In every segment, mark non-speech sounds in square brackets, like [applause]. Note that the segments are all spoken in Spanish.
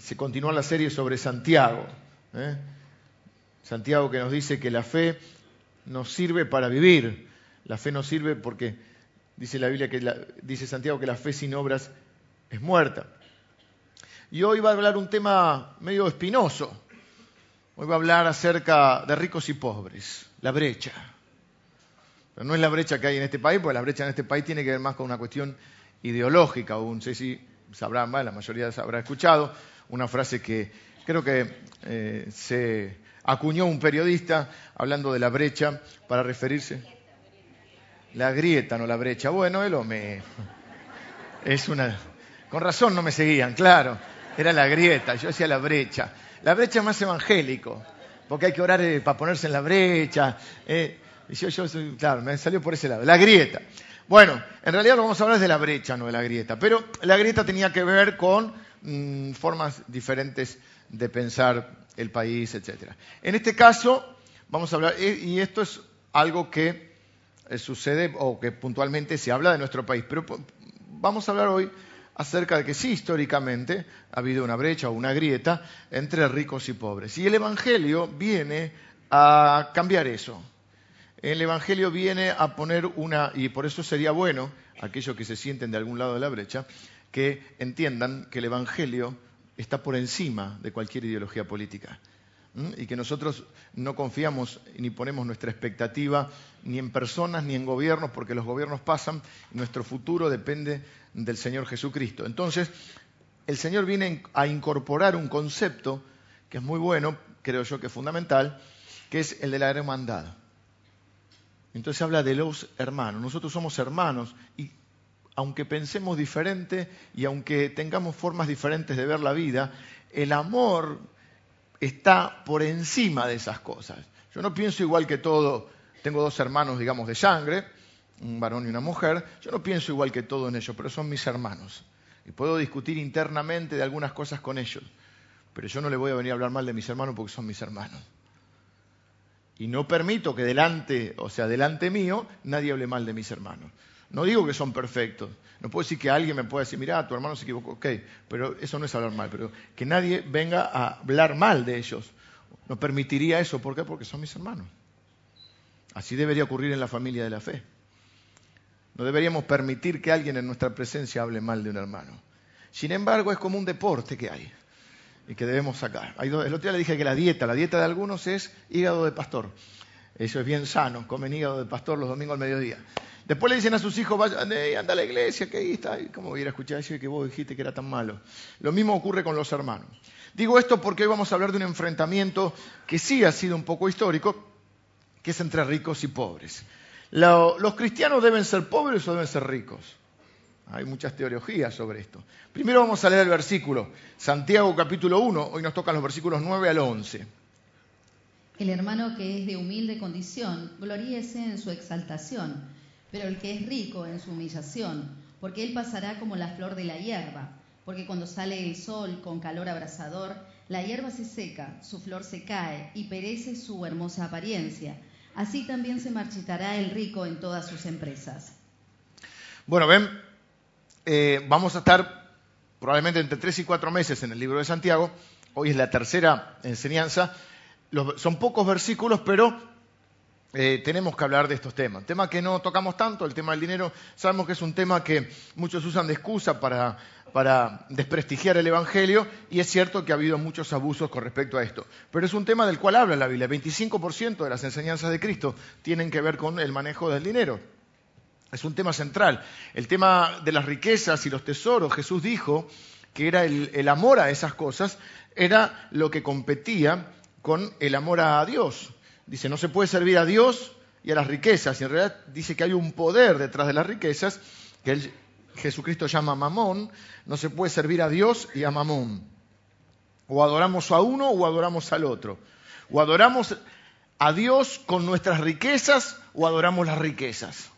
se continúa la serie sobre Santiago. ¿eh? Santiago que nos dice que la fe nos sirve para vivir. La fe nos sirve porque dice la Biblia que dice Santiago que la fe sin obras es muerta. Y hoy va a hablar un tema medio espinoso. Hoy va a hablar acerca de ricos y pobres, la brecha. Pero no es la brecha que hay en este país, porque la brecha en este país tiene que ver más con una cuestión ideológica. no sé si sabrán, la mayoría habrá escuchado, una frase que creo que eh, se acuñó un periodista hablando de la brecha para referirse. La grieta, no la brecha. Bueno, él me. Es una. Con razón no me seguían, claro. Era la grieta, yo decía la brecha. La brecha es más evangélico, porque hay que orar eh, para ponerse en la brecha. Eh, y yo, yo, claro, me salió por ese lado. La grieta. Bueno, en realidad lo vamos a hablar de la brecha, no de la grieta. Pero la grieta tenía que ver con mm, formas diferentes de pensar el país, etc. En este caso, vamos a hablar, y esto es algo que eh, sucede o que puntualmente se habla de nuestro país, pero vamos a hablar hoy acerca de que sí, históricamente ha habido una brecha o una grieta entre ricos y pobres. Y el Evangelio viene a cambiar eso. El Evangelio viene a poner una, y por eso sería bueno, aquellos que se sienten de algún lado de la brecha, que entiendan que el Evangelio está por encima de cualquier ideología política y que nosotros no confiamos ni ponemos nuestra expectativa ni en personas ni en gobiernos, porque los gobiernos pasan, y nuestro futuro depende del Señor Jesucristo. Entonces, el Señor viene a incorporar un concepto que es muy bueno, creo yo que es fundamental, que es el de la hermandad. Entonces habla de los hermanos. Nosotros somos hermanos y aunque pensemos diferente y aunque tengamos formas diferentes de ver la vida, el amor está por encima de esas cosas. Yo no pienso igual que todo, tengo dos hermanos, digamos, de sangre, un varón y una mujer, yo no pienso igual que todo en ellos, pero son mis hermanos. Y puedo discutir internamente de algunas cosas con ellos, pero yo no le voy a venir a hablar mal de mis hermanos porque son mis hermanos. Y no permito que delante, o sea, delante mío, nadie hable mal de mis hermanos. No digo que son perfectos. No puedo decir que alguien me pueda decir, mira, tu hermano se equivocó, ok, pero eso no es hablar mal, pero que nadie venga a hablar mal de ellos. No permitiría eso, ¿por qué? Porque son mis hermanos. Así debería ocurrir en la familia de la fe. No deberíamos permitir que alguien en nuestra presencia hable mal de un hermano. Sin embargo, es como un deporte que hay y que debemos sacar. El otro día le dije que la dieta, la dieta de algunos es hígado de pastor. Eso es bien sano, comen hígado de pastor los domingos al mediodía. Después le dicen a sus hijos, anda a la iglesia, que ahí está. ¿Cómo voy a escuchar eso que vos dijiste que era tan malo? Lo mismo ocurre con los hermanos. Digo esto porque hoy vamos a hablar de un enfrentamiento que sí ha sido un poco histórico, que es entre ricos y pobres. ¿Los cristianos deben ser pobres o deben ser ricos? Hay muchas teologías sobre esto. Primero vamos a leer el versículo. Santiago capítulo 1, hoy nos tocan los versículos 9 al 11. El hermano que es de humilde condición, gloríese en su exaltación pero el que es rico en su humillación, porque él pasará como la flor de la hierba, porque cuando sale el sol con calor abrasador, la hierba se seca, su flor se cae y perece su hermosa apariencia. Así también se marchitará el rico en todas sus empresas. Bueno, ven, eh, vamos a estar probablemente entre tres y cuatro meses en el libro de Santiago. Hoy es la tercera enseñanza. son pocos versículos, pero eh, tenemos que hablar de estos temas. Tema que no tocamos tanto, el tema del dinero, sabemos que es un tema que muchos usan de excusa para, para desprestigiar el Evangelio y es cierto que ha habido muchos abusos con respecto a esto. Pero es un tema del cual habla la Biblia. 25% de las enseñanzas de Cristo tienen que ver con el manejo del dinero. Es un tema central. El tema de las riquezas y los tesoros, Jesús dijo que era el amor a esas cosas, era lo que competía con el amor a Dios. Dice, no se puede servir a Dios y a las riquezas. Y en realidad dice que hay un poder detrás de las riquezas, que Jesucristo llama mamón. No se puede servir a Dios y a mamón. O adoramos a uno o adoramos al otro. O adoramos a Dios con nuestras riquezas o adoramos las riquezas.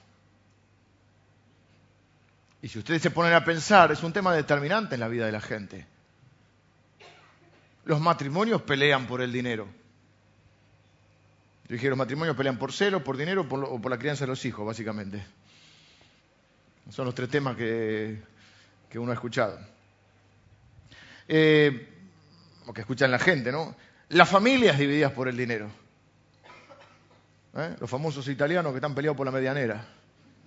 Y si ustedes se ponen a pensar, es un tema determinante en la vida de la gente. Los matrimonios pelean por el dinero. Yo dije, los matrimonios pelean por celo, por dinero o por la crianza de los hijos, básicamente. Son los tres temas que, uno ha escuchado. Eh, que escuchan la gente, ¿no? Las familias divididas por el dinero. ¿Eh? Los famosos italianos que están peleados por la medianera.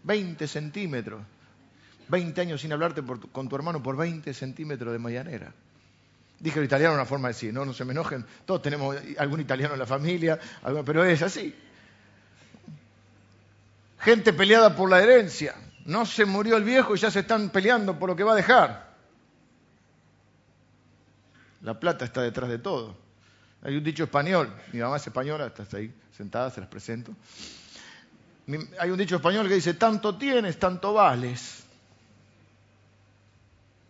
20 centímetros. 20 años sin hablarte con tu hermano por 20 centímetros de medianera. Dije el italiano una forma de decir, no, no se me enojen, todos tenemos algún italiano en la familia, pero es así. Gente peleada por la herencia. No se murió el viejo y ya se están peleando por lo que va a dejar. La plata está detrás de todo. Hay un dicho español, mi mamá es española, está ahí sentada, se las presento. Hay un dicho español que dice, tanto tienes, tanto vales.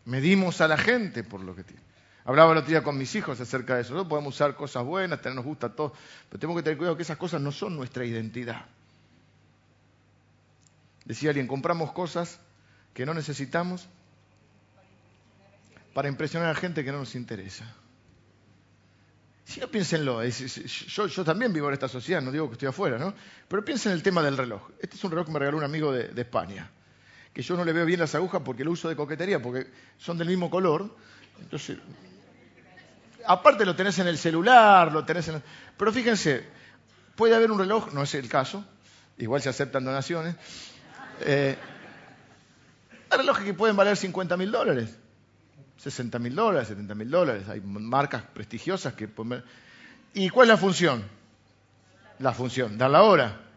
Medimos a la gente por lo que tiene. Hablaba el otro día con mis hijos acerca de eso. No podemos usar cosas buenas, nos gusta todo, pero tenemos que tener cuidado que esas cosas no son nuestra identidad. Decía alguien, compramos cosas que no necesitamos para impresionar a gente que no nos interesa. Si no, piénsenlo. yo, yo, también vivo en esta sociedad, no digo que estoy afuera, ¿no? Pero piensen en el tema del reloj. Este es un reloj que me regaló un amigo de España, que yo no le veo bien las agujas porque lo uso de coquetería, porque son del mismo color. Entonces, aparte lo tenés en el celular, lo tenés en... Pero fíjense, puede haber un reloj, no es el caso, igual se aceptan donaciones, eh, hay relojes que pueden valer 50 mil dólares, 60 mil dólares, 70 mil dólares, hay marcas prestigiosas que. ¿Y cuál es la función? La función, dar la hora.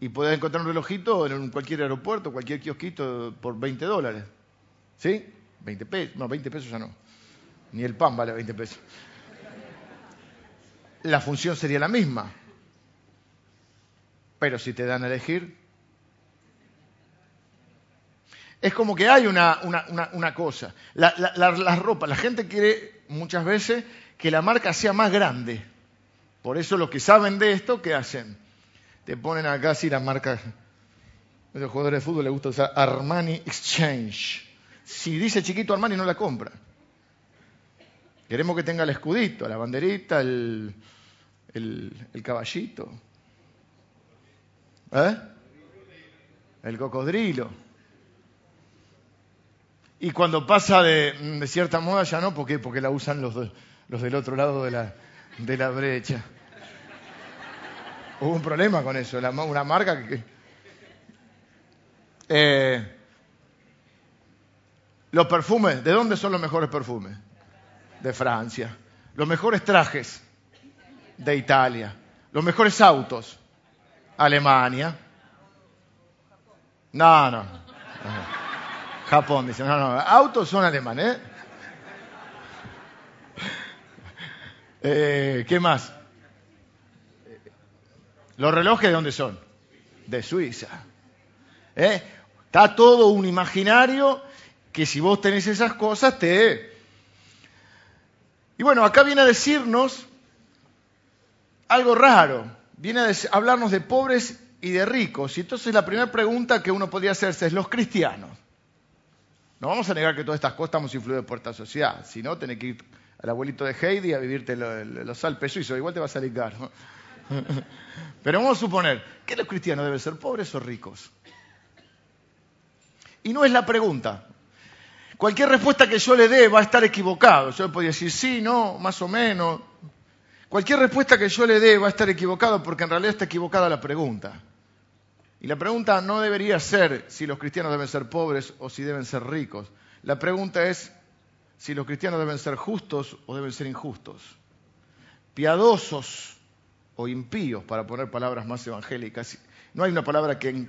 Y puedes encontrar un relojito en cualquier aeropuerto, cualquier kiosquito por 20 dólares. ¿Sí? 20 pesos, no, 20 pesos ya no. Ni el pan vale 20 pesos. La función sería la misma. Pero si te dan a elegir, es como que hay una, cosa. La, la, ropa, la gente quiere muchas veces que la marca sea más grande. Por eso los que saben de esto, ¿qué hacen? Te ponen acá así las marcas. A los jugadores de fútbol les gusta usar Armani Exchange. Si dice chiquito Armani, no la compra. Queremos que tenga el escudito, la banderita, el, el, caballito. ¿Eh? El cocodrilo. Y cuando pasa de, cierta moda ya no, ¿por qué? Porque la usan los, los del otro lado de la, de la brecha. Hubo un problema con eso, una marca que... Eh, los perfumes, ¿de dónde son los mejores perfumes? De Francia. Los mejores trajes, de Italia. Los mejores autos, Alemania. No, no. Japón, dice, no, no, autos son alemanes. ¿eh? ¿eh? qué más? ¿Los relojes de dónde son? De Suiza. ¿Eh? Está todo un imaginario que si vos tenés esas cosas te... Y bueno, acá viene a decirnos algo raro. Viene a hablarnos de pobres y de ricos. Y entonces la primera pregunta que uno podría hacerse es, ¿los cristianos? No vamos a negar que todas estas cosas estamos influidos por esta sociedad. Si no, tenés que ir al abuelito de Heidi a vivirte los, Alpes suizos. Igual te va a salir. [laughs] Pero vamos a suponer que los cristianos deben ser pobres o ricos. Y no es la pregunta. Cualquier respuesta que yo le dé va a estar equivocado. Yo le podría decir sí, no, más o menos. Cualquier respuesta que yo le dé va a estar equivocado porque en realidad está equivocada la pregunta. Y la pregunta no debería ser si los cristianos deben ser pobres o si deben ser ricos. La pregunta es si los cristianos deben ser justos o deben ser injustos. Piadosos o impíos, para poner palabras más evangélicas. No hay una palabra que,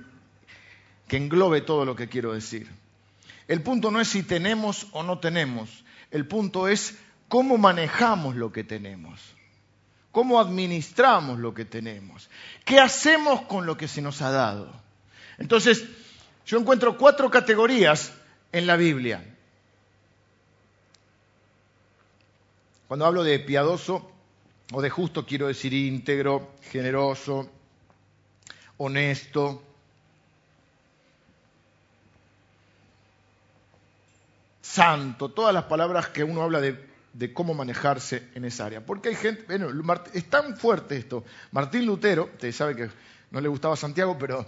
que englobe todo lo que quiero decir. El punto no es si tenemos o no tenemos. El punto es cómo manejamos lo que tenemos cómo administramos lo que tenemos, qué hacemos con lo que se nos ha dado. Entonces, yo encuentro cuatro categorías en la Biblia. Cuando hablo de piadoso o de justo, quiero decir íntegro, generoso, honesto, santo, todas las palabras que uno habla de cómo manejarse en esa área. Porque hay gente, bueno, es tan fuerte esto. Martín Lutero, ustedes saben que no le gustaba Santiago, pero,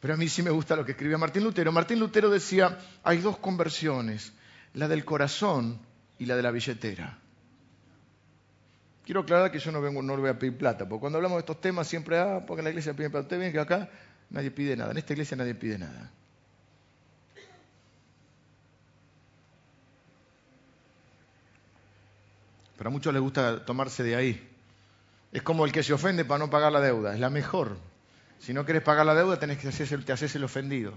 pero a mí sí me gusta lo que escribía Martín Lutero. Martín Lutero decía, hay dos conversiones, la del corazón y la de la billetera. Quiero aclarar que yo no vengo, no le voy a pedir plata, porque cuando hablamos de estos temas siempre, ah, porque en la iglesia piden plata. Ustedes ven que acá nadie pide nada, en esta iglesia nadie pide nada. Pero a muchos les gusta tomarse de ahí. Es como el que se ofende para no pagar la deuda, es la mejor. Si no quieres pagar la deuda, tenés que hacerse, te haces el ofendido.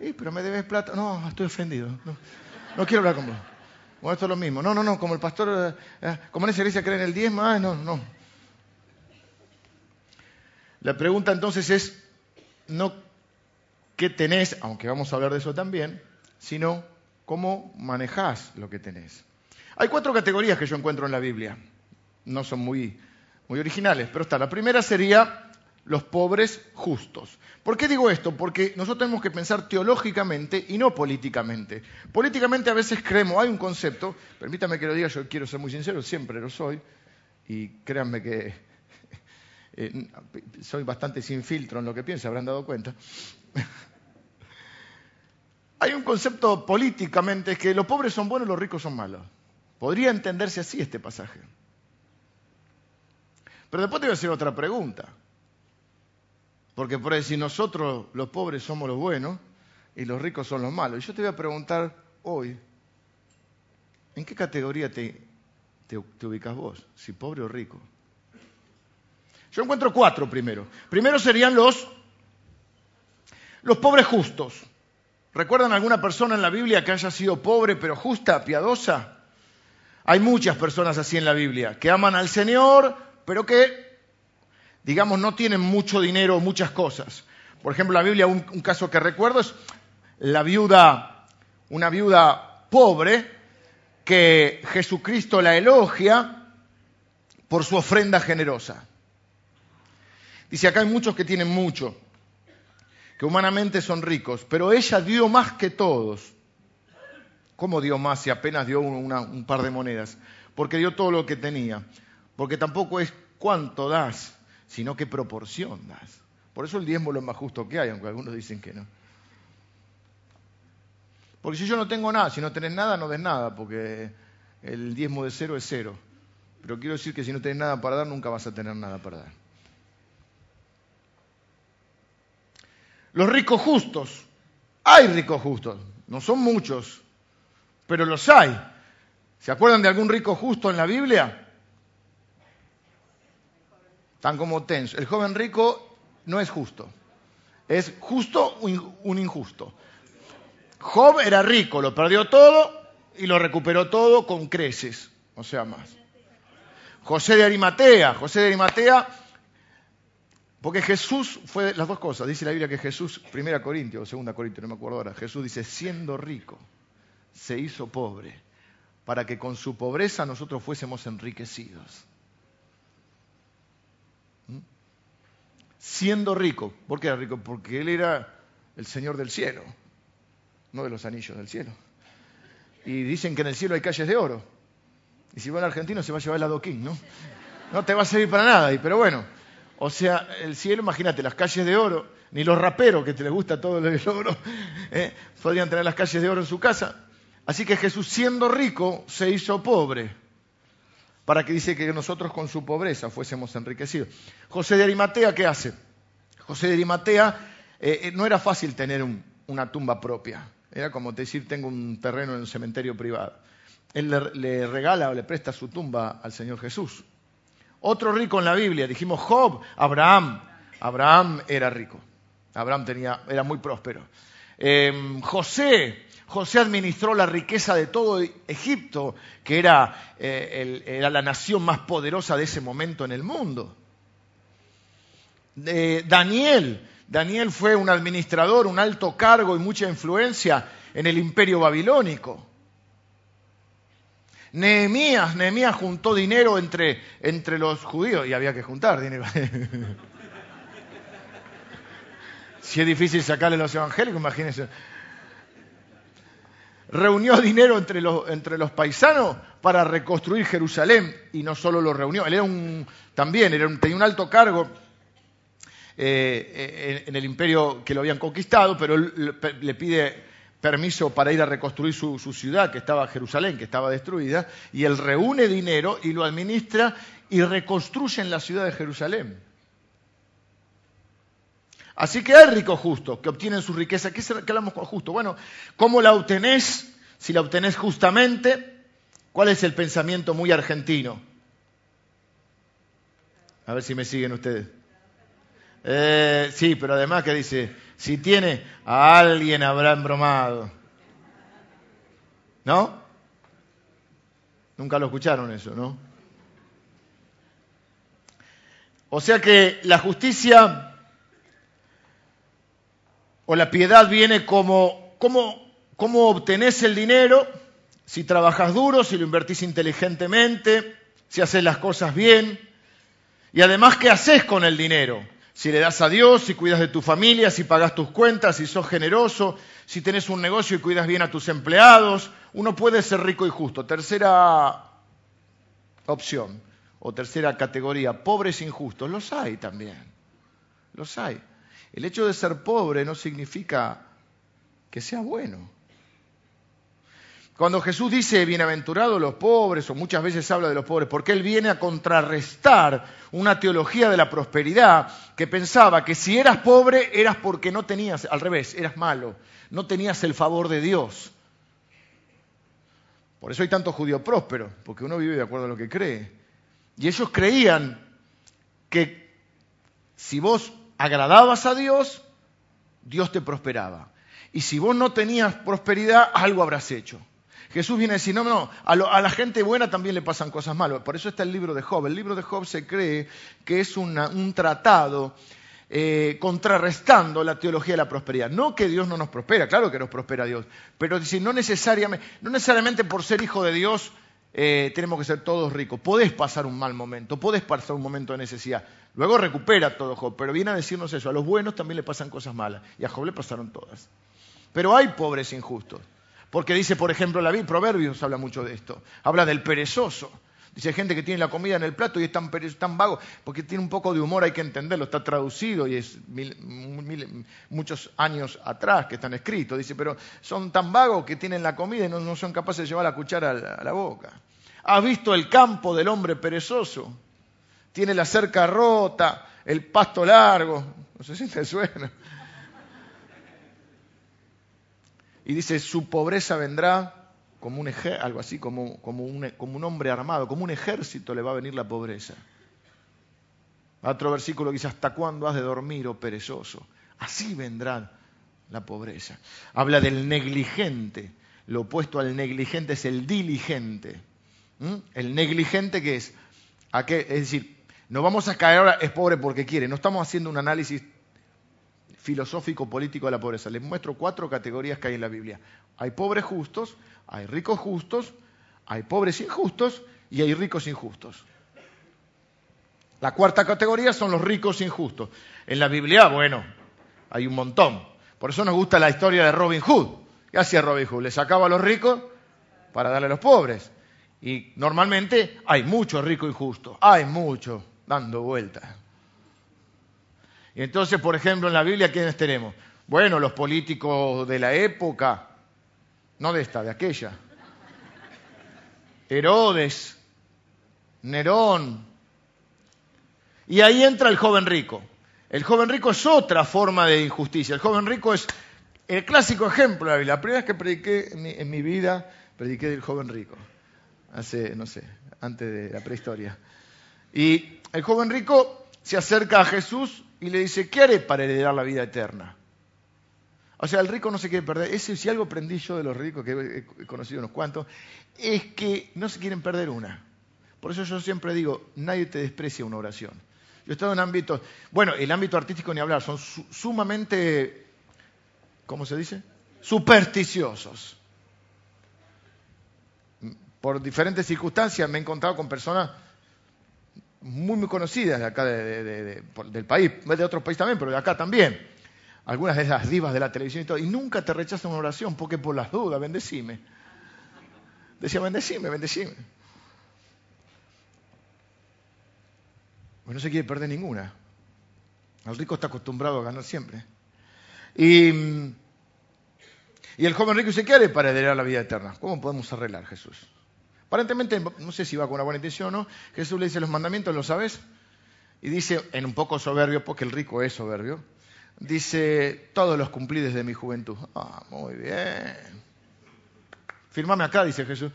Y, pero me debes plata. No, estoy ofendido. No, quiero hablar con vos. Bueno, esto es lo mismo. No, no, no, como el pastor, eh, eh, como en esa iglesia cree en el diezmo, ah, no, no. La pregunta entonces es, no qué tenés, aunque vamos a hablar de eso también, sino cómo manejás lo que tenés. Hay cuatro categorías que yo encuentro en la Biblia. No son muy, muy originales, pero está. La primera sería los pobres justos. ¿Por qué digo esto? Porque nosotros tenemos que pensar teológicamente y no políticamente. Políticamente a veces creemos, hay un concepto, permítame que lo diga, yo quiero ser muy sincero, siempre lo soy, y créanme que [laughs] eh, soy bastante sin filtro en lo que pienso, habrán dado cuenta. [laughs] hay un concepto políticamente que los pobres son buenos y los ricos son malos. Podría entenderse así este pasaje. Pero después te voy a hacer otra pregunta. Porque por decir nosotros los pobres somos los buenos y los ricos son los malos. Y yo te voy a preguntar hoy, ¿en qué categoría te, te, ubicas vos? ¿Si pobre o rico? Yo encuentro cuatro primero. Primero serían los, los pobres justos. ¿Recuerdan alguna persona en la Biblia que haya sido pobre pero justa, piadosa? Hay muchas personas así en la Biblia, que aman al Señor, pero que digamos, no tienen mucho dinero o muchas cosas. Por ejemplo, la Biblia, un, caso que recuerdo es la viuda, una viuda pobre que Jesucristo la elogia por su ofrenda generosa. Dice, acá hay muchos que tienen mucho, que humanamente son ricos, pero ella dio más que todos. ¿Cómo dio más si apenas dio un par de monedas? Porque dio todo lo que tenía. Porque tampoco es cuánto das, sino qué proporción das. Por eso el diezmo es lo más justo que hay, aunque algunos dicen que no. Porque si yo no tengo nada, si no tenés nada, no des nada, porque el diezmo de cero es cero. Pero quiero decir que si no tenés nada para dar, nunca vas a tener nada para dar. Los ricos justos. Hay ricos justos. No son muchos, pero los hay. ¿Se acuerdan de algún rico justo en la Biblia? Tan como tenso. El joven rico no es justo. Es justo un injusto. Job era rico, lo perdió todo y lo recuperó todo con creces, o sea, más. José de Arimatea, José de Arimatea, porque Jesús fue las dos cosas, dice la Biblia que Jesús, primera Corintios o segunda Corintios, no me acuerdo ahora, Jesús dice, siendo rico, se hizo pobre, para que con su pobreza nosotros fuésemos enriquecidos. Siendo rico. ¿Por qué era rico? Porque él era el Señor del cielo, no de los anillos del cielo. Y dicen que en el cielo hay calles de oro. Y si va al argentino se va a llevar el adoquín, ¿no? No te va a servir para nada, pero bueno. O sea, el cielo, imagínate, las calles de oro, ni los raperos que te les gusta todo el oro, [laughs] ¿eh? podrían tener las calles de oro en su casa. Así que Jesús, siendo rico, se hizo pobre para que dice que nosotros con su pobreza fuésemos enriquecidos. José de Arimatea, ¿qué hace? José de Arimatea eh, eh, no era fácil tener una tumba propia. Era como decir, tengo un terreno en un cementerio privado. Él le, regala o le presta su tumba al Señor Jesús. Otro rico en la Biblia, dijimos Job, Abraham. Abraham era rico. Abraham tenía, era muy próspero. Em, José, José administró la riqueza de todo Egipto, que era, eh, era la nación más poderosa de ese momento en el mundo. Daniel, Daniel fue un administrador, un alto cargo y mucha influencia en el imperio babilónico. Nehemías, Nehemías juntó dinero entre, entre los judíos y había que juntar dinero. [laughs] si es difícil sacarle los evangélicos, imagínense reunió dinero entre los, entre los paisanos para reconstruir Jerusalén y no solo lo reunió, él era un, también era tenía un alto cargo eh, en, el imperio que lo habían conquistado, pero le pide permiso para ir a reconstruir su, su, ciudad, que estaba Jerusalén, que estaba destruida, y él reúne dinero y lo administra y reconstruyen la ciudad de Jerusalén. Así que hay ricos justos que obtienen su riqueza. ¿Qué, hablamos con justo? Bueno, ¿cómo la obtenés? Si la obtenés justamente, ¿cuál es el pensamiento muy argentino? A ver si me siguen ustedes. Eh, sí, pero además que dice, si tiene, a alguien habrá embromado. ¿No? Nunca lo escucharon eso, ¿no? O sea que la justicia o la piedad viene como cómo, cómo obtenés el dinero, si trabajas duro, si lo invertís inteligentemente, si haces las cosas bien, y además qué haces con el dinero. Si le das a Dios, si cuidas de tu familia, si pagas tus cuentas, si sos generoso, si tenés un negocio y cuidas bien a tus empleados, uno puede ser rico y justo. Tercera opción o tercera categoría, pobres injustos. Los hay también. Los hay. El hecho de ser pobre no significa que sea bueno. Cuando Jesús dice bienaventurados los pobres, o muchas veces habla de los pobres, porque Él viene a contrarrestar una teología de la prosperidad que pensaba que si eras pobre eras porque no tenías, al revés, eras malo, no tenías el favor de Dios. Por eso hay tanto judío próspero, porque uno vive de acuerdo a lo que cree. Y ellos creían que si vos agradabas a Dios, Dios te prosperaba. Y si vos no tenías prosperidad, algo habrás hecho. Jesús viene a decir, no, no, a, a, la gente buena también le pasan cosas malas. Por eso está el libro de Job. El libro de Job se cree que es un tratado eh, contrarrestando la teología de la prosperidad. No que Dios no nos prospera, claro que nos prospera Dios, pero decir, no necesariamente, no necesariamente por ser hijo de Dios eh, tenemos que ser todos ricos. Podés pasar un mal momento, podés pasar un momento de necesidad. Luego recupera todo Job, pero viene a decirnos eso. A los buenos también le pasan cosas malas. Y a Job le pasaron todas. Pero hay pobres injustos. Porque dice, por ejemplo, la Biblia, Proverbios habla mucho de esto. Habla del perezoso. Dice, gente que tiene la comida en el plato y es tan, tan vago, porque tiene un poco de humor, hay que entenderlo, está traducido y es muchos años atrás que están escritos. Dice, pero son tan vagos que tienen la comida y no, son capaces de llevar la cuchara a la, boca. ¿Has visto el campo del hombre perezoso? Tiene la cerca rota, el pasto largo, no sé si te suena. Y dice, su pobreza vendrá como un algo así, como, como, un, como un hombre armado, como un ejército le va a venir la pobreza. Otro versículo que dice, ¿hasta cuándo has de dormir, oh perezoso? Así vendrá la pobreza. Habla del negligente. Lo opuesto al negligente es el diligente. ¿Mm? El negligente que es, ¿a qué? es decir, no vamos a caer ahora, es pobre porque quiere. No estamos haciendo un análisis filosófico político de la pobreza. Les muestro cuatro categorías que hay en la Biblia. Hay pobres justos, hay ricos justos, hay pobres injustos y hay ricos injustos. La cuarta categoría son los ricos injustos. En la Biblia, bueno, hay un montón. Por eso nos gusta la historia de Robin Hood. ¿Qué hacía Robin Hood? Le sacaba a los ricos para darle a los pobres. Y normalmente hay muchos ricos injustos. Hay muchos dando vueltas. Y entonces, por ejemplo, en la Biblia, ¿quiénes tenemos? Bueno, los políticos de la época, no de esta, de aquella. Herodes, Nerón. Y ahí entra el joven rico. El joven rico es otra forma de injusticia. El joven rico es el clásico ejemplo de la Biblia. La primera vez que prediqué en mi, en mi vida, prediqué del joven rico. Hace, no sé, antes de la prehistoria. Y el joven rico se acerca a Jesús y le dice, ¿qué haré para heredar la vida eterna? O sea, el rico no se quiere perder. Ese, si algo aprendí yo de los ricos, que he conocido unos cuantos, es que no se quieren perder una. Por eso yo siempre digo, nadie te desprecia una oración. Yo he estado en ámbitos, bueno, el ámbito artístico ni hablar, son sumamente, ¿cómo se dice? Supersticiosos. Por diferentes circunstancias me he encontrado con personas muy, muy conocidas de acá del país, de otros países también, pero de acá también. Algunas de esas divas de la televisión y todo. Y nunca te rechazan una oración porque por las dudas, bendecime. Decía, bendecime, bendecime. Pues no se quiere perder ninguna. El rico está acostumbrado a ganar siempre. Y, Y el joven rico ¿qué haré para heredar la vida eterna? ¿Cómo podemos arreglar, Jesús? Aparentemente, no sé si va con una buena intención o no, Jesús le dice los mandamientos, ¿lo sabes? Y dice, en un poco soberbio, porque el rico es soberbio, dice, todos los cumplí desde mi juventud. Ah, muy bien. Firmame acá, dice Jesús.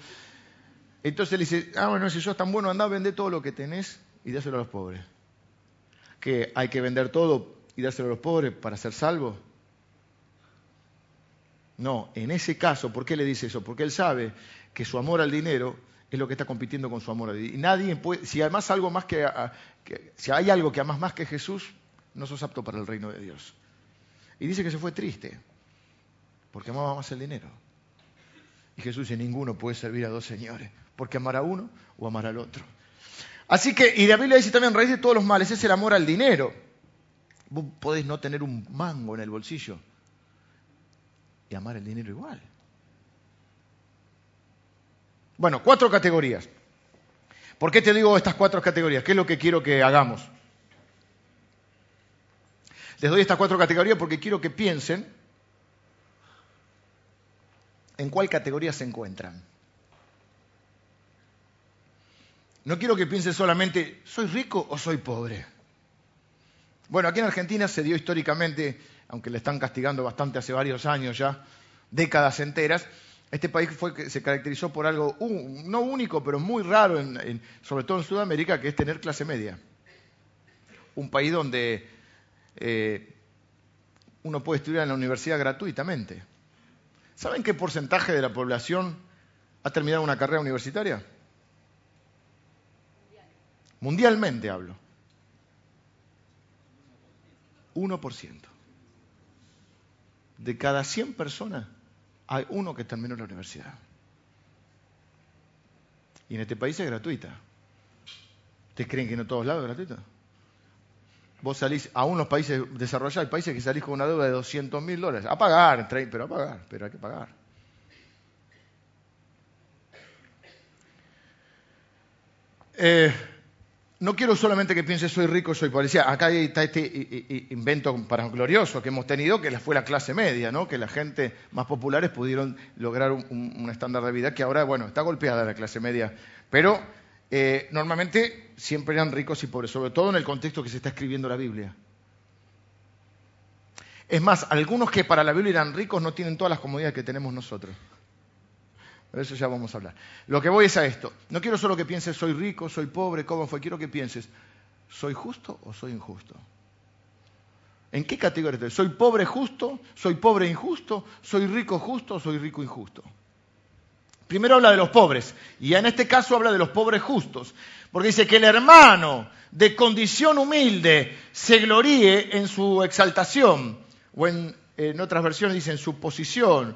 Entonces le dice, ah, bueno, si sos tan bueno, anda, vende todo lo que tenés y dáselo a los pobres. Que hay que vender todo y dárselo a los pobres para ser salvo. No, en ese caso, ¿por qué le dice eso? Porque él sabe que su amor al dinero es lo que está compitiendo con su amor a Dios. Y nadie puede, si además algo más que, si hay algo que amas más que Jesús, no sos apto para el reino de Dios. Y dice que se fue triste, porque amaba más el dinero. Y Jesús dice, ninguno puede servir a dos señores, porque amar a uno o amar al otro. Así que, y la Biblia dice también, raíz de todos los males es el amor al dinero. Vos podés no tener un mango en el bolsillo y amar el dinero igual. Bueno, cuatro categorías. ¿Por qué te digo estas cuatro categorías? ¿Qué es lo que quiero que hagamos? Les doy estas cuatro categorías porque quiero que piensen en cuál categoría se encuentran. No quiero que piensen solamente, ¿soy rico o soy pobre? Bueno, aquí en Argentina se dio históricamente, aunque le están castigando bastante hace varios años ya, décadas enteras, este país fue, se caracterizó por algo no único, pero muy raro, sobre todo en Sudamérica, que es tener clase media. Un país donde eh, uno puede estudiar en la universidad gratuitamente. ¿Saben qué porcentaje de la población ha terminado una carrera universitaria? Mundialmente hablo. 1%. De cada 100 personas hay uno que terminó la universidad. Y en este país es gratuita. ¿Ustedes creen que en todos lados es gratuita? Vos salís, a unos países desarrollados, hay países que salís con una deuda de 200 mil dólares. A pagar, pero a pagar, pero hay que pagar. Eh, no quiero solamente que piense soy rico, soy pobre. Acá está este invento para glorioso que hemos tenido, que fue la clase media, ¿no? que la gente más populares pudieron lograr un, estándar de vida que ahora, bueno, está golpeada la clase media. Pero eh, normalmente siempre eran ricos y pobres, sobre todo en el contexto que se está escribiendo la Biblia. Es más, algunos que para la Biblia eran ricos no tienen todas las comodidades que tenemos nosotros. Pero eso ya vamos a hablar. Lo que voy es a esto. No quiero solo que pienses soy rico, soy pobre, cómo fue. Quiero que pienses, ¿soy justo o soy injusto? ¿En qué categoría estoy? ¿Soy pobre justo? ¿Soy pobre injusto? ¿Soy rico justo o soy rico injusto? Primero habla de los pobres, y en este caso habla de los pobres justos, porque dice que el hermano de condición humilde se gloríe en su exaltación, o en, en otras versiones dice en su posición,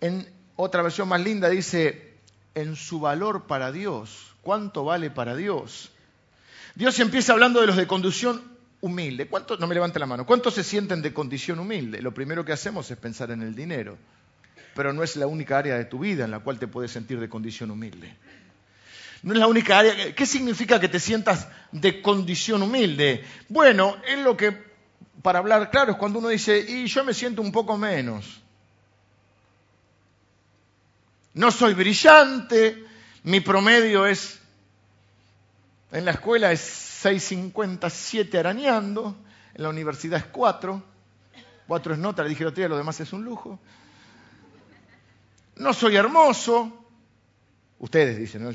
en otra versión más linda dice, en su valor para Dios. ¿Cuánto vale para Dios? Dios empieza hablando de los de condición humilde. ¿Cuántos, no me levante la mano, ¿cuántos se sienten de condición humilde? Lo primero que hacemos es pensar en el dinero, pero no es la única área de tu vida en la cual te puedes sentir de condición humilde. No es la única área. ¿Qué significa que te sientas de condición humilde? Bueno, es lo que, para hablar claro, es cuando uno dice, y yo me siento un poco menos. No soy brillante, mi promedio es, en la escuela es 6.57 arañando, en la universidad es 4, 4 es nota, le dije día, lo demás es un lujo. No soy hermoso, ustedes dicen, ¿no?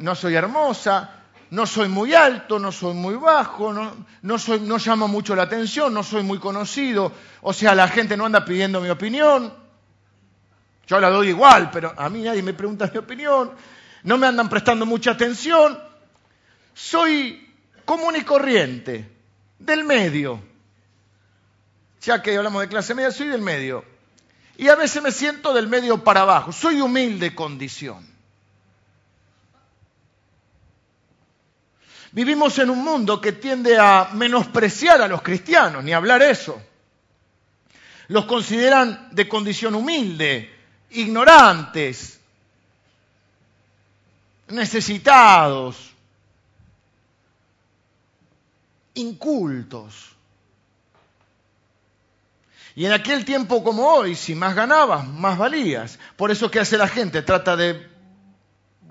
no soy hermosa, no soy muy alto, no soy muy bajo, no, no, soy, no llamo mucho la atención, no soy muy conocido, o sea, la gente no anda pidiendo mi opinión. Yo la doy igual, pero a mí nadie me pregunta mi opinión, no me andan prestando mucha atención. Soy común y corriente, del medio. Ya que hablamos de clase media, soy del medio. Y a veces me siento del medio para abajo. Soy humilde condición. Vivimos en un mundo que tiende a menospreciar a los cristianos, ni hablar eso. Los consideran de condición humilde, ignorantes, necesitados, incultos. Y en aquel tiempo como hoy, si más ganabas, más valías. Por eso, ¿qué hace la gente? Trata de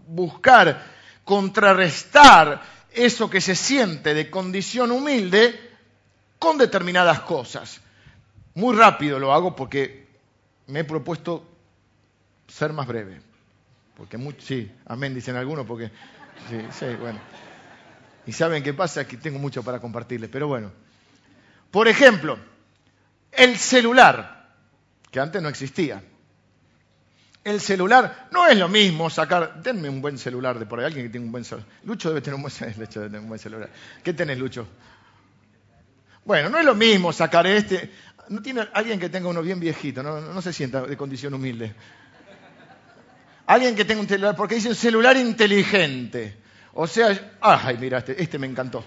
buscar, contrarrestar eso que se siente de condición humilde con determinadas cosas. Muy rápido lo hago porque me he propuesto ser más breve. Porque sí, amén, dicen algunos, porque sí, sí, bueno. Y saben qué pasa, que tengo mucho para compartirles, pero bueno. Por ejemplo, el celular, que antes no existía. El celular no es lo mismo sacar. Denme un buen celular de por ahí, alguien que tiene un buen celular. [laughs] Lucho debe tener un buen, celular. ¿Qué tenés, Lucho? Bueno, no es lo mismo sacar este. ¿No tiene alguien que tenga uno bien viejito? No, no se sienta de condición humilde. Alguien que tenga un celular, porque dice un celular inteligente. O sea, ay, mira, este, este me encantó.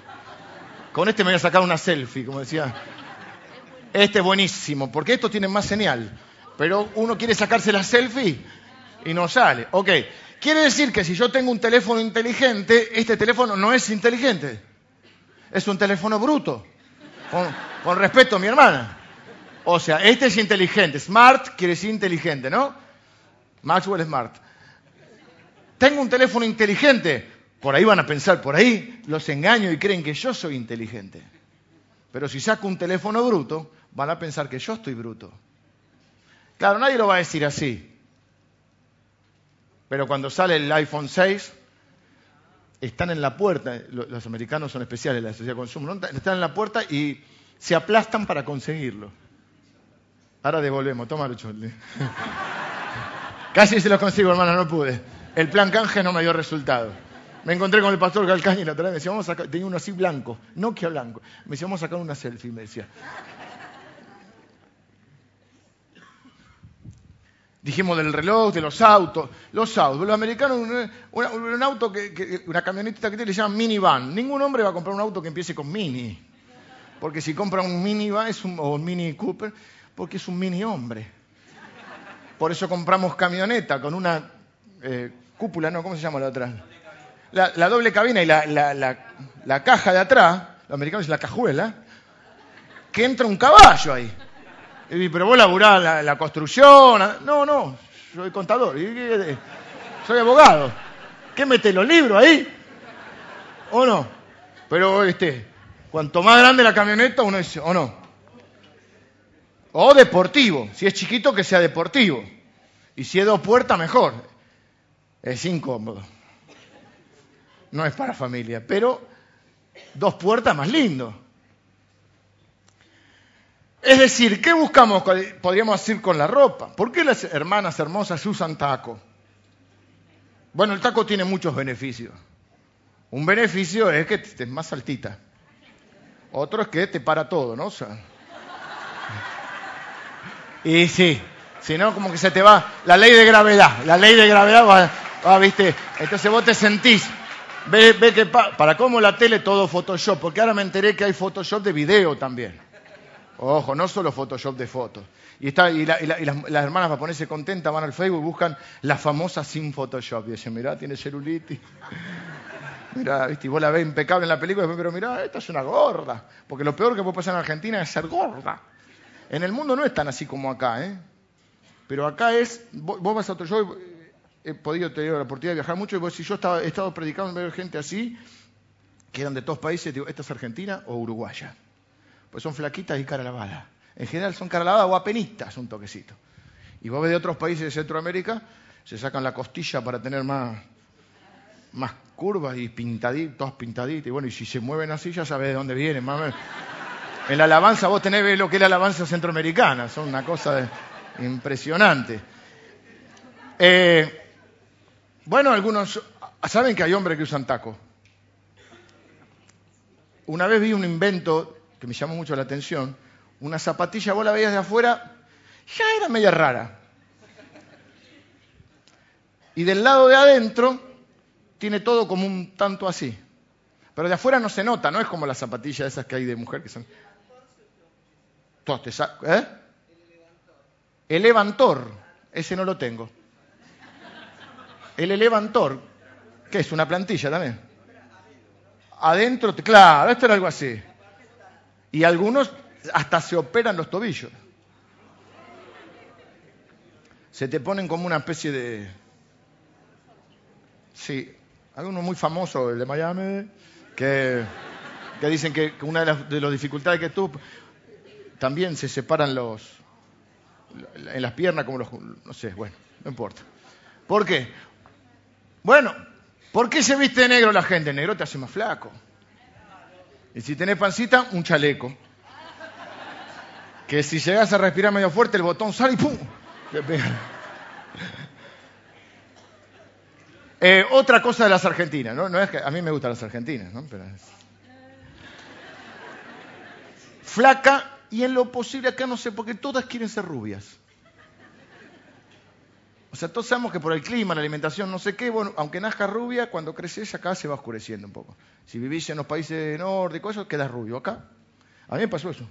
Con este me voy a sacar una selfie, como decía este es buenísimo, porque estos tienen más señal. Pero uno quiere sacarse la selfie y no sale. Ok, quiere decir que si yo tengo un teléfono inteligente, este teléfono no es inteligente. Es un teléfono bruto. Con, respeto a mi hermana. O sea, este es inteligente. Smart quiere decir inteligente, ¿no? Maxwell Smart. Tengo un teléfono inteligente. Por ahí van a pensar, por ahí los engaño y creen que yo soy inteligente. Pero si saco un teléfono bruto, van a pensar que yo estoy bruto. Claro, nadie lo va a decir así. Pero cuando sale el iPhone 6, están en la puerta, los americanos son especiales, la sociedad de consumo, están en la puerta y se aplastan para conseguirlo. Ahora devolvemos, toma Lucho. [laughs] Casi se lo consigo, hermano, no pude. El plan canje no me dio resultado. Me encontré con el pastor Galcañi la otra vez, me decía, vamos a sacar, tenía uno así blanco, Nokia blanco. Me decía, vamos a sacar una selfie, me decía. Dijimos del reloj, de los autos. Los autos. Los americanos, un, auto, que, una camioneta que tiene, le llaman minivan. Ningún hombre va a comprar un auto que empiece con mini. Porque si compra un minivan es un, o un mini Cooper, porque es un mini hombre. Por eso compramos camioneta con una eh, cúpula, ¿no? ¿Cómo se llama la otra? La, doble cabina y la, la, caja de atrás, los americanos es la cajuela, que entra un caballo ahí. Pero vos laburás la, la construcción. No, no, soy contador. Soy abogado. ¿Qué mete los libros ahí? ¿O no? Pero este, cuanto más grande la camioneta, uno dice, ¿o no? O deportivo. Si es chiquito, que sea deportivo. Y si es dos puertas, mejor. Es incómodo. No es para familia. Pero dos puertas más lindo. Es decir, ¿qué buscamos, podríamos decir, con la ropa? ¿Por qué las hermanas hermosas usan taco? Bueno, el taco tiene muchos beneficios. Un beneficio es que estés más altita. Otro es que te para todo, ¿no? y sí, si no, como que se te va la ley de gravedad. La ley de gravedad va, va ¿viste? Entonces vos te sentís. Ve, ve que para cómo la tele todo Photoshop, porque ahora me enteré que hay Photoshop de video también. Ojo, no solo Photoshop de fotos. Y, está, y, las, hermanas para ponerse contentas van al Facebook y buscan la famosa sin Photoshop. Y dicen, mirá, tiene celulitis. [laughs] mirá, ¿viste? y vos la ves impecable en la película, pero mirá, esta es una gorda. Porque lo peor que puede pasar en Argentina es ser gorda. En el mundo no es tan así como acá, ¿eh? Pero acá es, vos, vas a otro, yo he, podido tener la oportunidad de viajar mucho y vos, si yo estaba, he estado predicando ver gente así, que eran de todos países, digo, ¿esta es Argentina o Uruguaya? pues son flaquitas y cara lavada. En general son cara lavada o apenitas, un toquecito. Y vos ves de otros países de Centroamérica, se sacan la costilla para tener más, más curvas y pintaditas, todas pintaditas. Y bueno, y si se mueven así, ya sabes de dónde vienen. Más en la alabanza vos tenés lo que es la alabanza centroamericana, son una cosa impresionante. Eh, bueno, algunos saben que hay hombres que usan taco. Una vez vi un invento que me llamó mucho la atención, una zapatilla, vos la veías de afuera, ya era media rara. Y del lado de adentro tiene todo como un tanto así. Pero de afuera no se nota, no es como las zapatillas esas que hay de mujer que son... ¿Eh? El levantor, ese no lo tengo. El elevantor, ¿qué es? ¿Una plantilla también? Adentro, claro, esto era algo así. Y algunos hasta se operan los tobillos. se te ponen como una especie de... Sí, hay uno muy famoso, el de Miami, que, que dicen que una de las, de las dificultades que tú también se separan los en las piernas como los no sé, bueno, no importa. ¿Por qué? Bueno, ¿por qué se viste de negro la gente? negro te hace más flaco. Y si tenés pancita, un chaleco. Que si llegas a respirar medio fuerte, el botón sale y ¡pum! Te pega. Eh, otra cosa de las argentinas, ¿no? no es que, a mí me gustan las argentinas, ¿no? Pero Flaca y en lo posible acá no sé, porque todas quieren ser rubias. O sea, todos sabemos que por el clima, la alimentación, no sé qué, bueno, aunque nazca rubia, cuando creces acá se va oscureciendo un poco. Si vivís en los países nórdicos, eso queda rubio. Acá, a mí me pasó eso.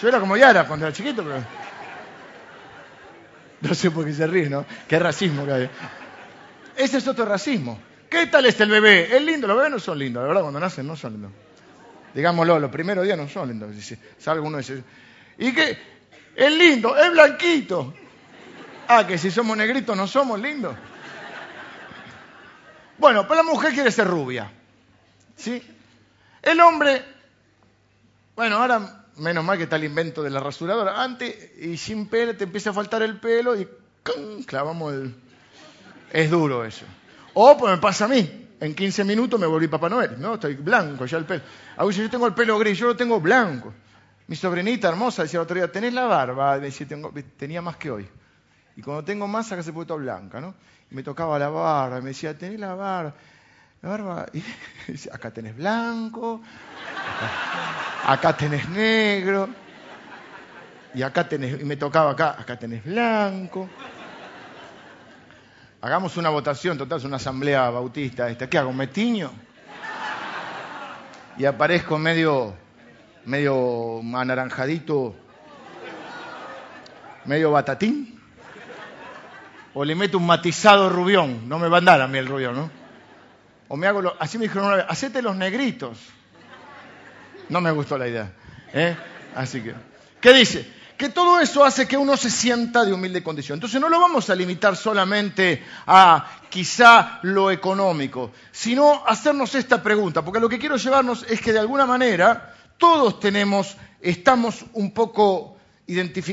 Yo era, como Yara cuando era chiquito, pero... No sé por qué se ríe, ¿no? Qué racismo que hay. Ese es otro racismo. ¿Qué tal está el bebé? ¿Es lindo? Los bebés no son lindos, la verdad, cuando nacen no son lindos. Digámoslo, los primeros días no son lindos. Salga uno y dice, ¿y qué? Es lindo, es blanquito. Ah, que si somos negritos no somos lindos. Bueno, pues la mujer quiere ser rubia. ¿Sí? El hombre, bueno, ahora menos mal que está el invento de la rasuradora. Antes, y sin pelo, te empieza a faltar el pelo y clavamos el... Es duro eso. O pues me pasa a mí. En 15 minutos me volví Papá Noel, ¿no? Estoy blanco ya el pelo. A yo tengo el pelo gris, yo lo tengo blanco. Mi sobrinita hermosa decía el otro día, ¿tenés la barba? Decía, tengo, tenía más que hoy. Y cuando tengo más, acá se toda blanca, ¿no? Y me tocaba la barba, y me decía, ¿tenés la barba? La barba, y [laughs] decía, acá tenés blanco, acá, tenés negro, y acá tenés, y me tocaba acá, acá tenés blanco. Hagamos una votación, total, es una asamblea bautista esta. ¿Qué hago? ¿Me tiño? Y aparezco medio medio anaranjadito, medio batatín. O le meto un matizado rubión, no me va a andar a mí el rubión, ¿no? O me hago, así me dijeron una vez, hacete los negritos. No me gustó la idea. ¿eh? Así que, ¿qué dice? Que todo eso hace que uno se sienta de humilde condición. Entonces no lo vamos a limitar solamente a quizá lo económico, sino hacernos esta pregunta, porque lo que quiero llevarnos es que de alguna manera todos tenemos, estamos un poco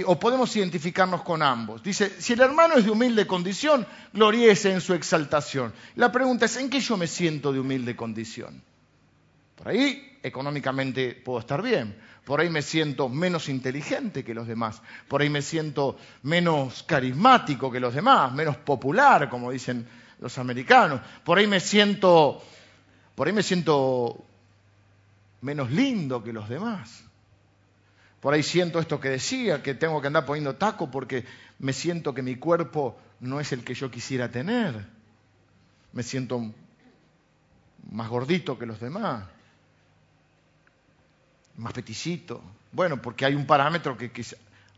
o podemos identificarnos con ambos. Dice, si el hermano es de humilde condición, gloríese en su exaltación. La pregunta es, ¿en qué yo me siento de humilde condición? Por ahí económicamente puedo estar bien, por ahí me siento menos inteligente que los demás, por ahí me siento menos carismático que los demás, menos popular, como dicen los americanos, por ahí me siento, por ahí me siento menos lindo que los demás. Por ahí siento esto que decía, que tengo que andar poniendo taco porque me siento que mi cuerpo no es el que yo quisiera tener. Me siento más gordito que los demás, más peticito. Bueno, porque hay un parámetro que, es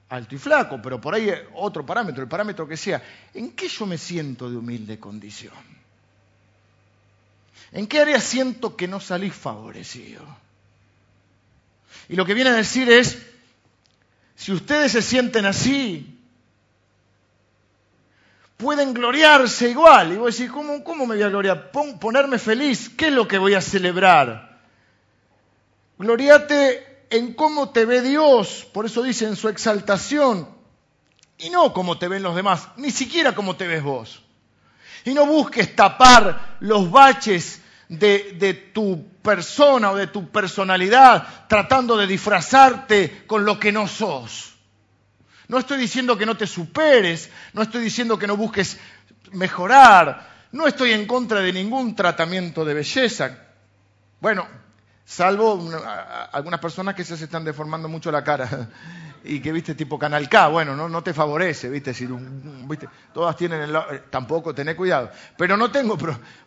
alto y flaco, pero por ahí otro parámetro, el parámetro que sea. ¿En qué yo me siento de humilde condición? ¿En qué área siento que no salí favorecido? Y lo que viene a decir es, si ustedes se sienten así, pueden gloriarse igual. Y voy a decir, ¿cómo, cómo me voy a gloriar? ponerme feliz. ¿Qué es lo que voy a celebrar? Gloriate en cómo te ve Dios. Por eso dice en su exaltación. Y no como te ven los demás, ni siquiera como te ves vos. Y no busques tapar los baches de, tu persona o de tu personalidad tratando de disfrazarte con lo que no sos. No estoy diciendo que no te superes, no estoy diciendo que no busques mejorar, no estoy en contra de ningún tratamiento de belleza. Bueno, salvo algunas personas que se están deformando mucho la cara y que viste tipo Canal K, bueno, no, no te favorece, viste, si, viste, todas tienen el, eh, tampoco tené cuidado, pero no tengo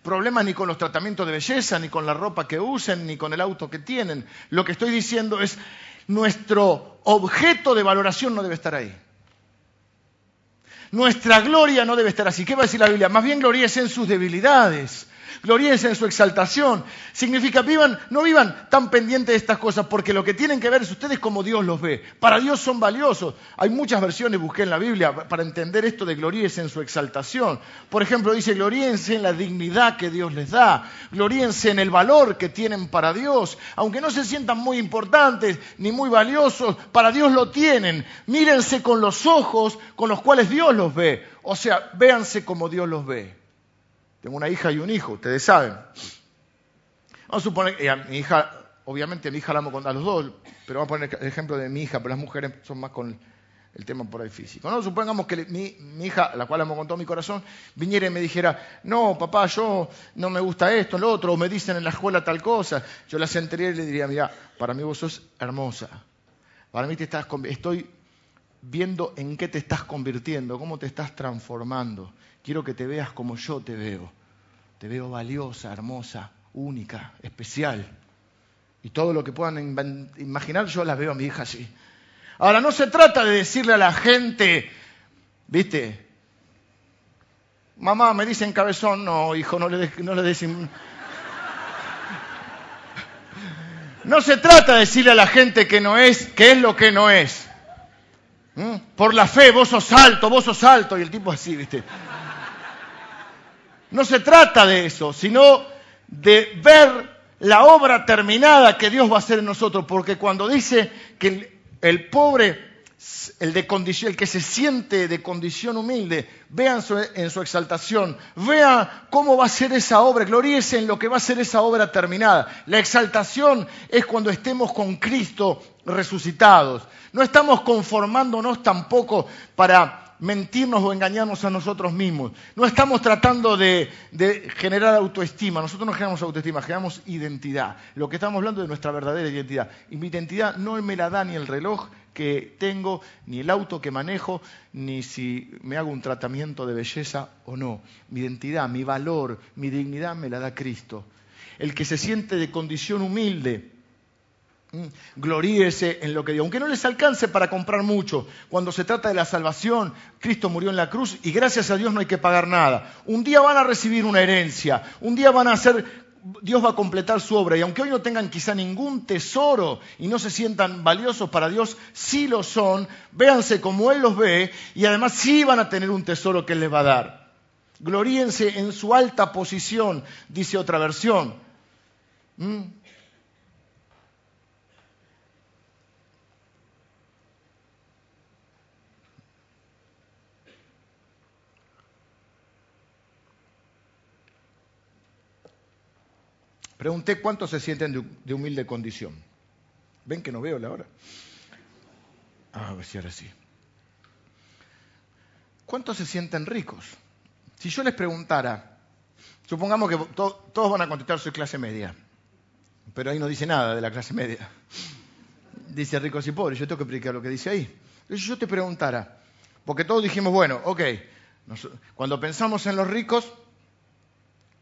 problemas ni con los tratamientos de belleza, ni con la ropa que usen, ni con el auto que tienen. Lo que estoy diciendo es nuestro objeto de valoración no debe estar ahí. Nuestra gloria no debe estar así. ¿Qué va a decir la Biblia? Más bien gloria en sus debilidades. Gloríense en su exaltación. Significa, vivan, no vivan tan pendientes de estas cosas, porque lo que tienen que ver es ustedes como Dios los ve. Para Dios son valiosos. Hay muchas versiones, busqué en la Biblia, para entender esto de gloríense en su exaltación. Por ejemplo, dice, gloríense en la dignidad que Dios les da, gloríense en el valor que tienen para Dios, aunque no se sientan muy importantes ni muy valiosos, para Dios lo tienen. Mírense con los ojos con los cuales Dios los ve. O sea, véanse como Dios los ve. Tengo una hija y un hijo, ustedes saben. Vamos a suponer que a mi hija, obviamente a mi hija la amo con a los dos, pero vamos a poner el ejemplo de mi hija, pero las mujeres son más con el tema por ahí físico. No supongamos que mi, mi, hija, la cual amo con todo mi corazón, viniera y me dijera, no, papá, yo no me gusta esto, lo otro, o me dicen en la escuela tal cosa. Yo la sentaría y le diría, mira, para mí vos sos hermosa. Para mí te estás, estoy viendo en qué te estás convirtiendo, cómo te estás transformando. Quiero que te veas como yo te veo. Te veo valiosa, hermosa, única, especial. Y todo lo que puedan imaginar, yo las veo a mi hija así. Ahora, no se trata de decirle a la gente, viste, mamá, me dicen cabezón, no, hijo, no le, no le des... No se trata de decirle a la gente que no es, que es lo que no es. ¿Mm? Por la fe, vos sos alto, vos sos alto. Y el tipo así, ¿viste? No se trata de eso, sino de ver la obra terminada que Dios va a hacer en nosotros. Porque cuando dice que el, pobre, el, que se siente de condición humilde, vean en su exaltación, vea cómo va a ser esa obra, gloríese en lo que va a ser esa obra terminada. La exaltación es cuando estemos con Cristo resucitados. No estamos conformándonos tampoco para mentirnos o engañarnos a nosotros mismos. No estamos tratando de, generar autoestima. Nosotros no generamos autoestima, generamos identidad. Lo que estamos hablando es de nuestra verdadera identidad. Y mi identidad no me la da ni el reloj que tengo, ni el auto que manejo, ni si me hago un tratamiento de belleza o no. Mi identidad, mi valor, mi dignidad me la da Cristo. El que se siente de condición humilde. Gloríese en lo que dio. Aunque no les alcance para comprar mucho, cuando se trata de la salvación, Cristo murió en la cruz y gracias a Dios no hay que pagar nada. Un día van a recibir una herencia, un día van a hacer, Dios va a completar su obra y aunque hoy no tengan quizá ningún tesoro y no se sientan valiosos para Dios, sí lo son, véanse como Él los ve y además sí van a tener un tesoro que Él les va a dar. Gloríense en su alta posición, dice otra versión. Mm. Pregunté cuántos se sienten de humilde condición. ¿Ven que no veo la hora? Ah, a ver si ahora sí. ¿Cuántos se sienten ricos? Si yo les preguntara, supongamos que todos van a contestar soy clase media, pero ahí no dice nada de la clase media. Dice ricos y pobres, yo tengo que explicar lo que dice ahí. Si yo te preguntara, porque todos dijimos, bueno, ok, cuando pensamos en los ricos,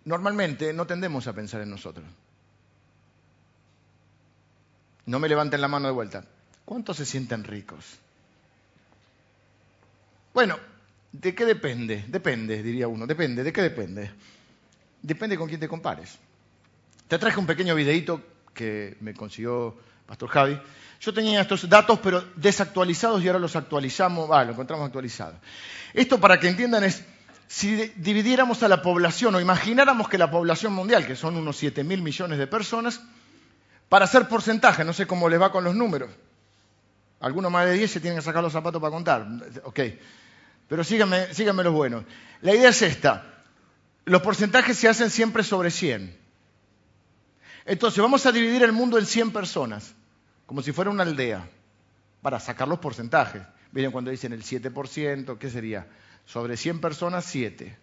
normalmente no tendemos a pensar en nosotros. No me levanten la mano de vuelta. ¿Cuántos se sienten ricos? Bueno, ¿de qué depende? Depende, diría uno. Depende, ¿de qué depende? Depende con quién te compares. Te traje un pequeño videito que me consiguió Pastor Javi. Yo tenía estos datos, pero desactualizados y ahora los actualizamos, ah, lo encontramos actualizados. Esto para que entiendan es si dividiéramos a la población o imagináramos que la población mundial, que son unos 7 mil millones de personas, para hacer porcentaje, no sé cómo les va con los números. Algunos más de 10 se tienen que sacar los zapatos para contar. Ok. Pero síganme, síganme los buenos. La idea es esta. Los porcentajes se hacen siempre sobre 100. Entonces vamos a dividir el mundo en 100 personas, como si fuera una aldea, para sacar los porcentajes. Miren cuando dicen el 7%, ¿qué sería? Sobre 100 personas, 7.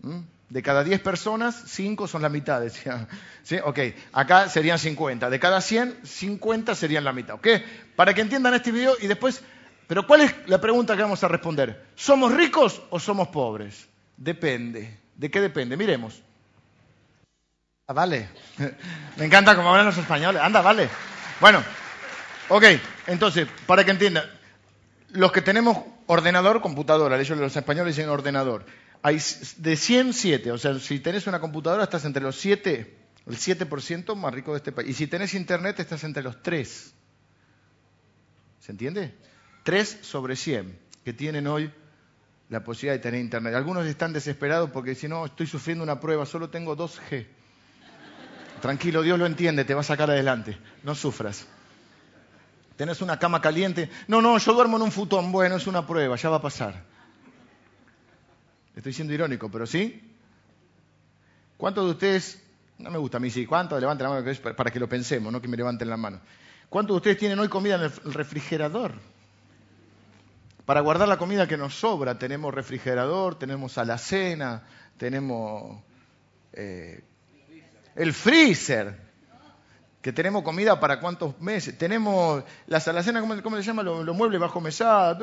¿Mm? De cada 10 personas, 5 son la mitad. Decía. [laughs] ¿Sí? Ok, acá serían 50. De cada 100, 50 serían la mitad. ¿Ok? Para que entiendan este video y después... Pero ¿cuál es la pregunta que vamos a responder? ¿Somos ricos o somos pobres? Depende. ¿De qué depende? Miremos. Ah, vale. [laughs] Me encanta cómo hablan los españoles. Anda, vale. Bueno, ok. Entonces, para que entiendan, los que tenemos ordenador, computadora, ellos los españoles dicen ordenador. hay de 100, 7. O sea, si tenés una computadora estás entre los 7, el 7% más rico de este país. Y si tenés internet estás entre los 3. ¿Se entiende? 3 sobre 100 que tienen hoy la posibilidad de tener internet. Algunos están desesperados porque si no, estoy sufriendo una prueba, solo tengo 2G. Tranquilo, Dios lo entiende, te va a sacar adelante, no sufras. Tenés una cama caliente. No, no, yo duermo en un futón. Bueno, es una prueba, ya va a pasar. Estoy siendo irónico, pero sí. ¿Cuántos de ustedes, no me gusta a mí sí, cuántos levanten la mano para que lo pensemos, no que me levanten la mano? ¿Cuántos de ustedes tienen hoy comida en el refrigerador? Para guardar la comida que nos sobra, tenemos refrigerador, tenemos alacena, tenemos eh, el freezer, que tenemos comida para cuántos meses, tenemos las alacenas, ¿cómo, se llama? Los, muebles bajo mesada,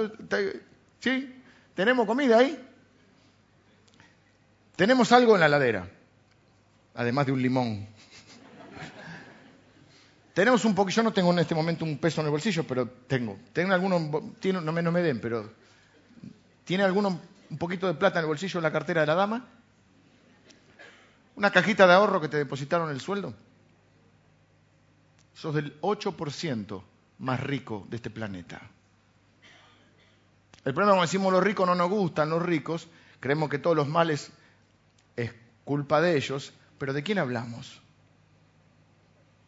¿sí? ¿Tenemos comida ahí? Tenemos algo en la ladera, además de un limón. [laughs] Tenemos un poco, yo no tengo en este momento un peso en el bolsillo, pero tengo. Tengo algunos, no me den, pero ¿tiene alguno un poquito de plata en el bolsillo en la cartera de la dama? ¿Una cajita de ahorro que te depositaron el sueldo? Sos del 8% más rico de este planeta. El problema, como decimos los ricos, no nos gustan los ricos, creemos que todos los males es culpa de ellos, pero ¿de quién hablamos?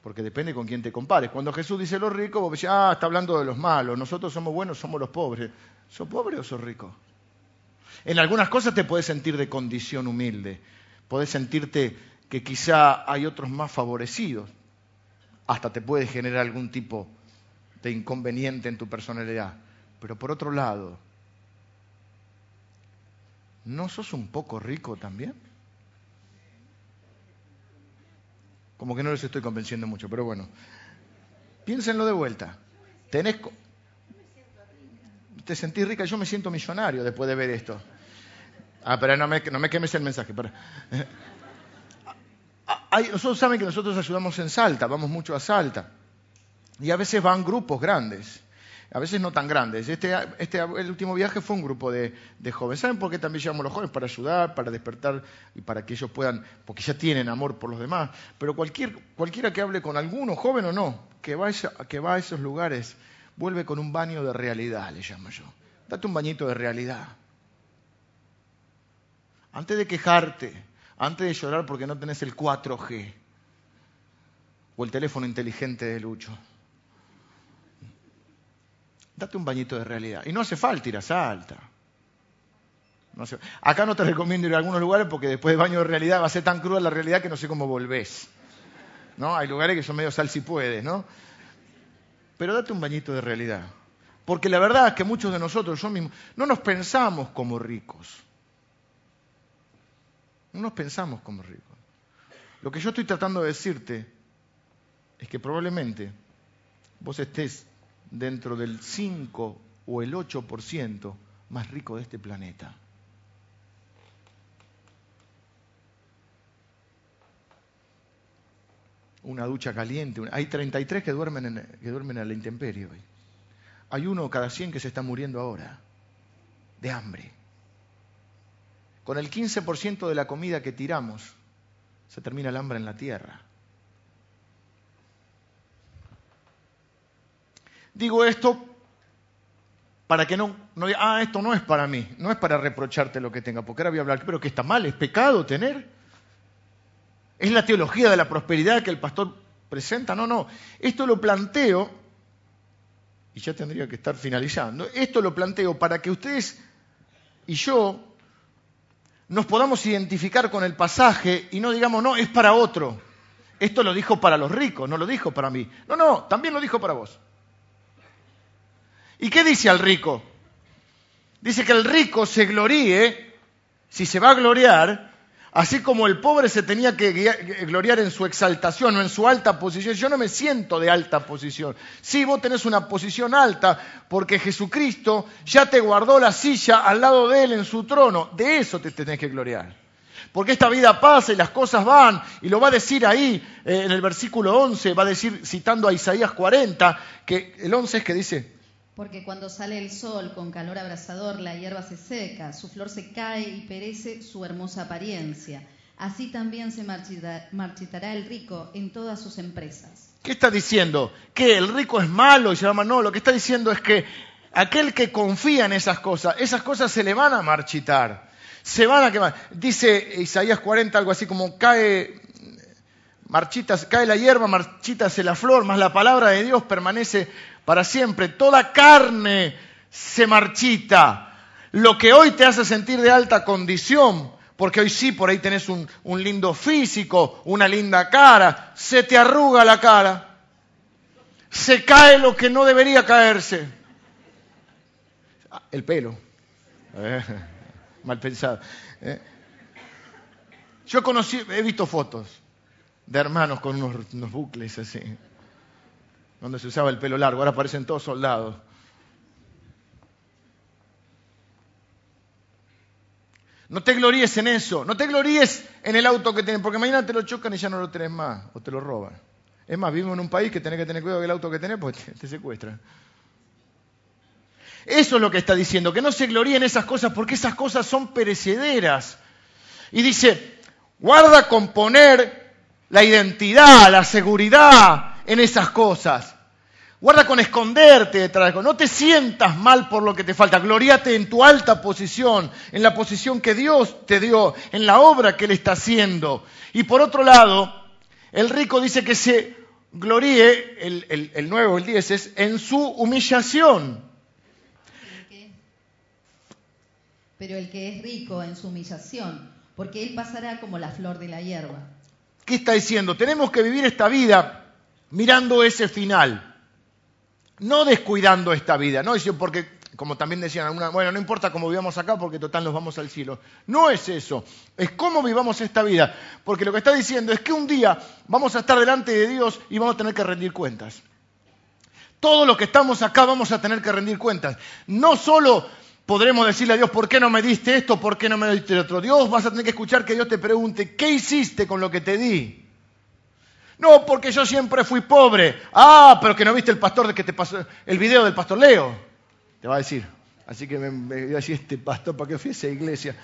porque depende con quién te compares. Cuando Jesús dice los ricos, vos decís, ah, está hablando de los malos, nosotros somos buenos, somos los pobres. ¿Sos pobre o sos rico? En algunas cosas te puedes sentir de condición humilde, puedes sentirte que quizá hay otros más favorecidos, hasta te puede generar algún tipo de inconveniente en tu personalidad. Pero por otro lado, ¿no sos un poco rico también? Como que no les estoy convenciendo mucho, pero bueno. Piénsenlo de vuelta. Tenés. Te sentís rica, yo me siento millonario después de ver esto. Ah, pero no me, no me quemes el mensaje. Para. Nosotros saben que nosotros ayudamos en Salta, vamos mucho a Salta. Y a veces van grupos grandes a veces no tan grandes. Este, este, el último viaje fue un grupo de, jóvenes. ¿Saben por qué también llevamos a los jóvenes? Para ayudar, para despertar y para que ellos puedan, porque ya tienen amor por los demás. Pero cualquier, cualquiera que hable con alguno, joven o no, que va a esos lugares, vuelve con un baño de realidad, le llamo yo. Date un bañito de realidad. Antes de quejarte, antes de llorar porque no tenés el 4G o el teléfono inteligente de Lucho date un bañito de realidad. Y no hace falta ir a Salta. Acá no te recomiendo ir a algunos lugares porque después de baño de realidad va a ser tan cruda la realidad que no sé cómo volvés. ¿No? Hay lugares que son medio sal si puedes, ¿no? Pero date un bañito de realidad. Porque la verdad es que muchos de nosotros, yo mismo, no nos pensamos como ricos. No nos pensamos como ricos. Lo que yo estoy tratando de decirte es que probablemente vos estés dentro del 5 o el 8% más rico de este planeta. Una ducha caliente. Hay 33 que duermen, en, que duermen a la intemperie hoy. Hay uno cada 100 que se está muriendo ahora de hambre. Con el 15% de la comida que tiramos, se termina el hambre en la tierra. Digo esto para que no, no ah, esto no es para mí, no es para reprocharte lo que tenga, porque ahora voy a hablar, pero que está mal, es pecado tener. Es la teología de la prosperidad que el pastor presenta, no, no, esto lo planteo, y ya tendría que estar finalizando, esto lo planteo para que ustedes y yo nos podamos identificar con el pasaje y no digamos, no, es para otro. Esto lo dijo para los ricos, no lo dijo para mí. No, no, también lo dijo para vos. ¿Y qué dice al rico? Dice que el rico se gloríe, si se va a gloriar, así como el pobre se tenía que gloriar en su exaltación o en su alta posición. Yo no me siento de alta posición. Sí, vos tenés una posición alta porque Jesucristo ya te guardó la silla al lado de Él en su trono. De eso te tenés que gloriar. Porque esta vida pasa y las cosas van, y lo va a decir ahí eh, en el versículo 11, va a decir, citando a Isaías 40, que el 11 es que dice, Porque cuando sale el sol con calor abrasador, la hierba se seca, su flor se cae y perece su hermosa apariencia. Así también se marchitará el rico en todas sus empresas. ¿Qué está diciendo? ¿Que el rico es malo llama? No, lo que está diciendo es que aquel que confía en esas cosas, esas cosas se le van a marchitar, se van a quemar. Dice Isaías 40 algo así como cae marchitas, cae la hierba, marchítase la flor, más la palabra de Dios permanece para siempre. Toda carne se marchita. Lo que hoy te hace sentir de alta condición, porque hoy sí, por ahí tenés un, un lindo físico, una linda cara, se te arruga la cara. Se cae lo que no debería caerse. El pelo. Eh, [laughs] mal pensado. Eh. Yo conocí, he visto fotos de hermanos con unos, bucles así, donde se usaba el pelo largo, ahora parecen todos soldados. No te gloríes en eso, no te gloríes en el auto que tienes, porque mañana te lo chocan y ya no lo tenés más, o te lo roban. Es más, vivimos en un país que tenés que tener cuidado del auto que tenés, porque te, te secuestran. Eso es lo que está diciendo, que no se gloríen esas cosas, porque esas cosas son perecederas. Y dice, guarda con poner la identidad, la seguridad en esas cosas. Guarda con esconderte detrás de No te sientas mal por lo que te falta. Gloríate en tu alta posición, en la posición que Dios te dio, en la obra que Él está haciendo. Y por otro lado, el rico dice que se gloríe, el, el nuevo, el 10, es en su humillación. Pero el que es rico en su humillación, porque Él pasará como la flor de la hierba. ¿Qué está diciendo? Tenemos que vivir esta vida mirando ese final, no descuidando esta vida, no porque, como también decían bueno, no importa cómo vivamos acá porque total nos vamos al cielo. No es eso, es cómo vivamos esta vida, porque lo que está diciendo es que un día vamos a estar delante de Dios y vamos a tener que rendir cuentas. Todos los que estamos acá vamos a tener que rendir cuentas. No solo podremos decirle a Dios, ¿por qué no me diste esto? ¿Por qué no me diste otro? Dios, vas a tener que escuchar que Dios te pregunte, ¿qué hiciste con lo que te di? No, porque yo siempre fui pobre. Ah, pero que no viste el pastor de que te pasó, el video del pastor Leo. Te va a decir. Así que me, me voy a decir este pastor para que fui a iglesia.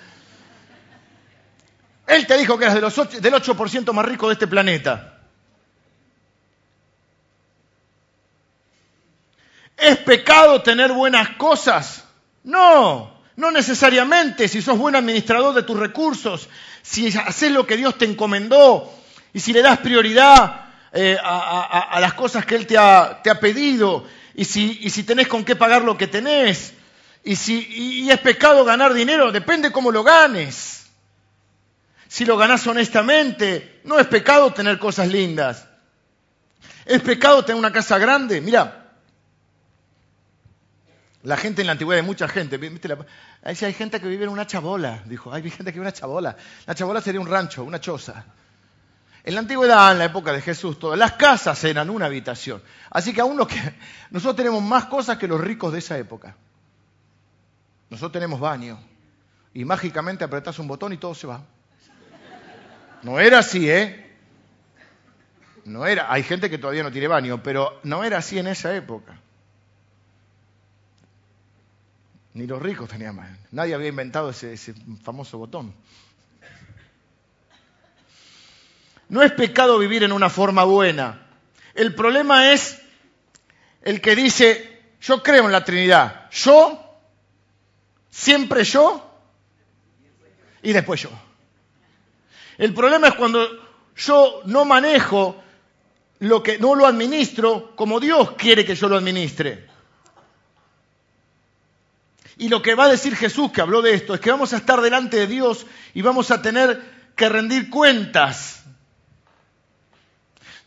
Él te dijo que eras de los del 8% más rico de este planeta. ¿Es pecado tener buenas cosas? No, no necesariamente. Si sos buen administrador de tus recursos, si haces lo que Dios te encomendó y si le das prioridad eh, a, las cosas que Él te ha, pedido y si, tenés con qué pagar lo que tenés y si y es pecado ganar dinero, depende cómo lo ganes. Si lo ganás honestamente, no es pecado tener cosas lindas. Es pecado tener una casa grande. Mira, la gente en la antigüedad, hay mucha gente, ¿viste? hay gente que vive en una chabola, dijo, hay gente que vive en una chabola. La chabola sería un rancho, una choza. En la antigüedad, en la época de Jesús, todas las casas eran una habitación. Así que aún lo que [laughs] nosotros tenemos más cosas que los ricos de esa época. Nosotros tenemos baño y mágicamente apretás un botón y todo se va. No era así, ¿eh? No era. Hay gente que todavía no tiene baño, pero no era así en esa época. Ni los ricos tenían más. Nadie había inventado ese, famoso botón. No es pecado vivir en una forma buena. El problema es el que dice, yo creo en la Trinidad. Yo, siempre yo, y después yo. El problema es cuando yo no manejo lo que no lo administro como Dios quiere que yo lo administre. Y lo que va a decir Jesús, que habló de esto, es que vamos a estar delante de Dios y vamos a tener que rendir cuentas.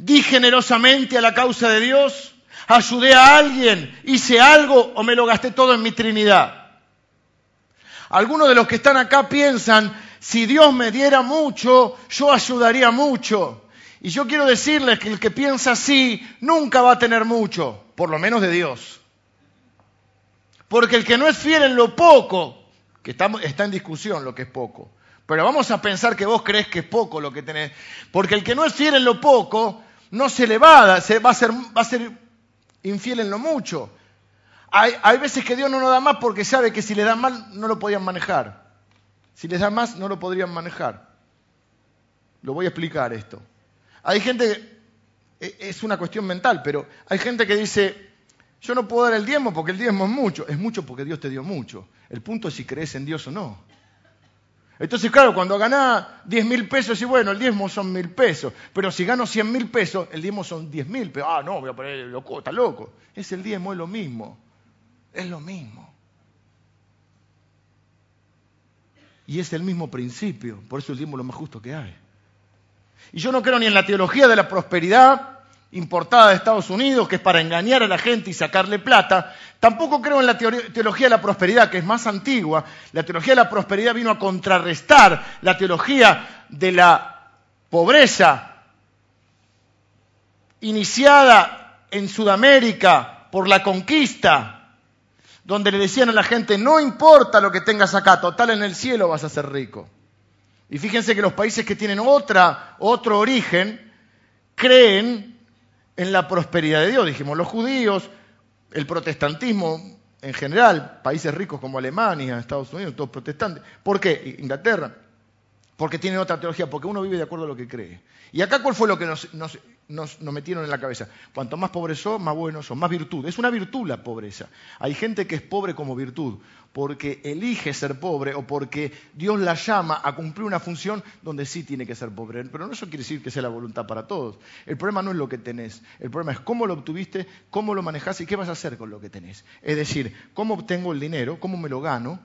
Di generosamente a la causa de Dios, ayudé a alguien, hice algo o me lo gasté todo en mi Trinidad. Algunos de los que están acá piensan, si Dios me diera mucho, yo ayudaría mucho. Y yo quiero decirles que el que piensa así nunca va a tener mucho, por lo menos de Dios. Porque el que no es fiel en lo poco, que está, está en discusión lo que es poco, pero vamos a pensar que vos crees que es poco lo que tenés, porque el que no es fiel en lo poco, no se le va a, se va a, ser, va a ser infiel en lo mucho. Hay, hay veces que Dios no nos da más porque sabe que si le da mal no lo podían manejar. Si les da más no lo podrían manejar. Lo voy a explicar esto. Hay gente, e, es una cuestión mental, pero hay gente que dice, yo no puedo dar el diezmo porque el diezmo es mucho. Es mucho porque Dios te dio mucho. El punto es si crees en Dios o no. Entonces, claro, cuando ganás 10 mil pesos, y bueno, el diezmo son mil pesos. Pero si gano 100 mil pesos, el diezmo son 10 mil pesos. Ah, no, voy a poner loco, está loco. Es el diezmo, es lo mismo. Es lo mismo. Y es el mismo principio. Por eso el diezmo es lo más justo que hay. Y yo no creo ni en la teología de la prosperidad importada de Estados Unidos, que es para engañar a la gente y sacarle plata. Tampoco creo en la teología de la prosperidad, que es más antigua. La teología de la prosperidad vino a contrarrestar la teología de la pobreza iniciada en Sudamérica por la conquista, donde le decían a la gente, no importa lo que tengas acá, total en el cielo vas a ser rico. Y fíjense que los países que tienen otra, otro origen creen en la prosperidad de Dios. Dijimos, los judíos, el protestantismo en general, países ricos como Alemania, Estados Unidos, todos protestantes. ¿Por qué? Inglaterra. Porque tienen otra teología, porque uno vive de acuerdo a lo que cree. ¿Y acá cuál fue lo que nos, metieron en la cabeza. Cuanto más pobres son, más buenos son, más virtud. Es una virtud la pobreza. Hay gente que es pobre como virtud, porque elige ser pobre o porque Dios la llama a cumplir una función donde sí tiene que ser pobre. Pero no eso quiere decir que sea la voluntad para todos. El problema no es lo que tenés, el problema es cómo lo obtuviste, cómo lo manejás y qué vas a hacer con lo que tenés. Es decir, cómo obtengo el dinero, cómo me lo gano,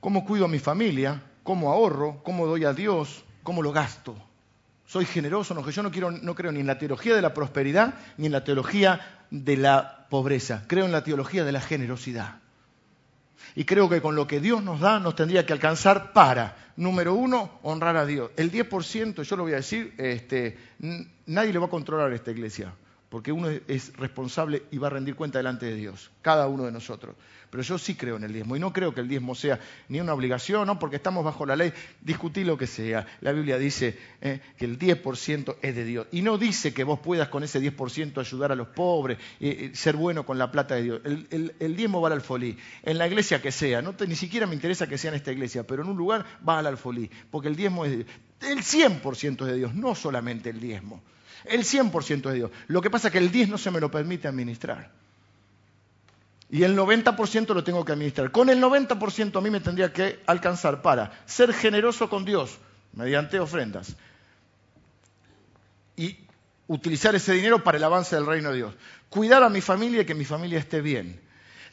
cómo cuido a mi familia, cómo ahorro, cómo doy a Dios, cómo lo gasto soy generoso, no, yo no, quiero, no creo ni en la teología de la prosperidad ni en la teología de la pobreza, creo en la teología de la generosidad. Y creo que con lo que Dios nos da nos tendría que alcanzar para, número uno, honrar a Dios. El 10%, yo lo voy a decir, este, nadie le va a controlar a esta iglesia porque uno es responsable y va a rendir cuenta delante de Dios, cada uno de nosotros. Pero yo sí creo en el diezmo y no creo que el diezmo sea ni una obligación, ¿no? porque estamos bajo la ley, discutir lo que sea. La Biblia dice eh, que el 10% es de Dios y no dice que vos puedas con ese 10% ayudar a los pobres, y ser bueno con la plata de Dios. El, diezmo va al alfolí, en la iglesia que sea, no ni siquiera me interesa que sea en esta iglesia, pero en un lugar va al alfolí, porque el diezmo es de Dios. El 100% es de Dios, no solamente el diezmo. El 100% es de Dios. Lo que pasa es que el 10 no se me lo permite administrar. Y el 90% lo tengo que administrar. Con el 90% a mí me tendría que alcanzar para ser generoso con Dios mediante ofrendas y utilizar ese dinero para el avance del reino de Dios. Cuidar a mi familia y que mi familia esté bien.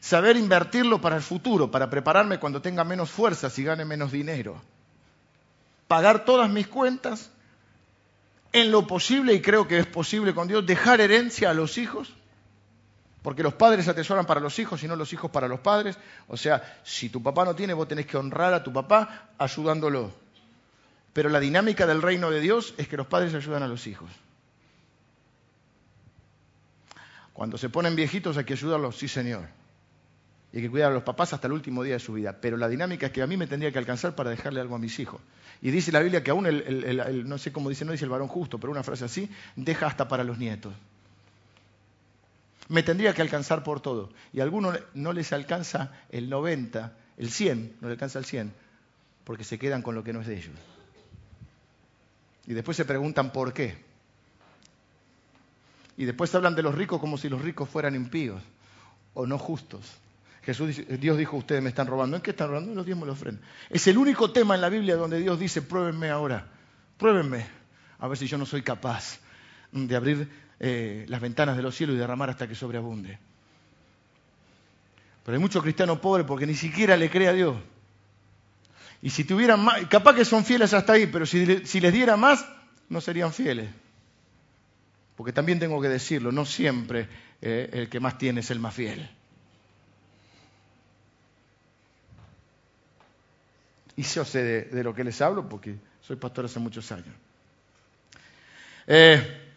Saber invertirlo para el futuro, para prepararme cuando tenga menos fuerzas y gane menos dinero. Pagar todas mis cuentas en lo posible, y creo que es posible con Dios, dejar herencia a los hijos, porque los padres atesoran para los hijos y no los hijos para los padres. O sea, si tu papá no tiene, vos tenés que honrar a tu papá ayudándolo. Pero la dinámica del reino de Dios es que los padres ayudan a los hijos. Cuando se ponen viejitos hay que ayudarlos, sí señor. Y hay que cuidar a los papás hasta el último día de su vida. Pero la dinámica es que a mí me tendría que alcanzar para dejarle algo a mis hijos. Y dice la Biblia que aún el, no sé cómo dice, no dice el varón justo, pero una frase así, deja hasta para los nietos. Me tendría que alcanzar por todo. Y a algunos no les alcanza el 90, el 100, no les alcanza el 100, porque se quedan con lo que no es de ellos. Y después se preguntan por qué. Y después hablan de los ricos como si los ricos fueran impíos o no justos. Jesús Dios dijo, ustedes me están robando. ¿En qué están robando? En los diezmos y los ofrendas. Es el único tema en la Biblia donde Dios dice, pruébenme ahora, pruébenme, a ver si yo no soy capaz de abrir eh, las ventanas de los cielos y derramar hasta que sobreabunde. Pero hay muchos cristianos pobres porque ni siquiera le cree a Dios. Y si tuvieran más, capaz que son fieles hasta ahí, pero si, les diera más, no serían fieles. Porque también tengo que decirlo, no siempre eh, el que más tiene es el más fiel. Y yo sé de, lo que les hablo porque soy pastor hace muchos años. Eh,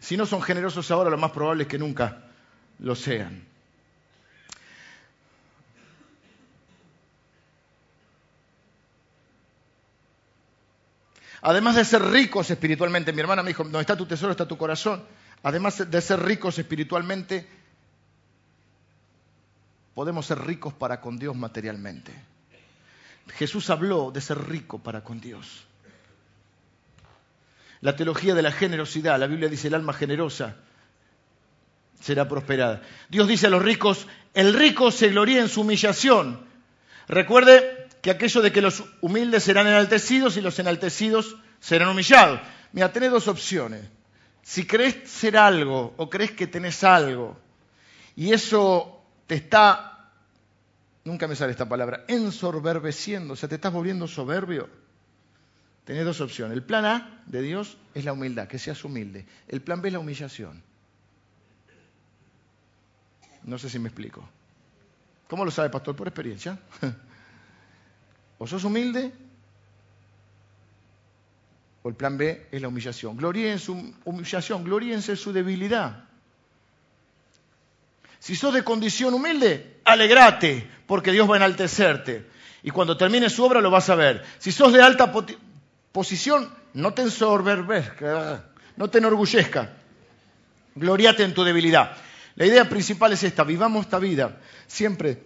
si no son generosos ahora, lo más probable es que nunca lo sean. Además de ser ricos espiritualmente, mi hermana me dijo, donde está tu tesoro está tu corazón. Además de ser ricos espiritualmente, podemos ser ricos para con Dios materialmente. Jesús habló de ser rico para con Dios. La teología de la generosidad, la Biblia dice el alma generosa será prosperada. Dios dice a los ricos, el rico se gloría en su humillación. Recuerde que aquello de que los humildes serán enaltecidos y los enaltecidos serán humillados. Mira, tenés dos opciones. Si crees ser algo o crees que tenés algo y eso te está, nunca me sale esta palabra, ensorberbeciendo, o sea, te estás volviendo soberbio, tenés dos opciones. El plan A de Dios es la humildad, que seas humilde. El plan B es la humillación. No sé si me explico. ¿Cómo lo sabe, pastor? Por experiencia. [laughs] o sos humilde o el plan B es la humillación. Gloríen en su humillación, gloríense en su debilidad. Si sos de condición humilde, alegrate, porque Dios va a enaltecerte. Y cuando termine su obra lo vas a ver. Si sos de alta posición, no te ensorberbezca, no te enorgullezca. Gloriate en tu debilidad. La idea principal es esta, vivamos esta vida siempre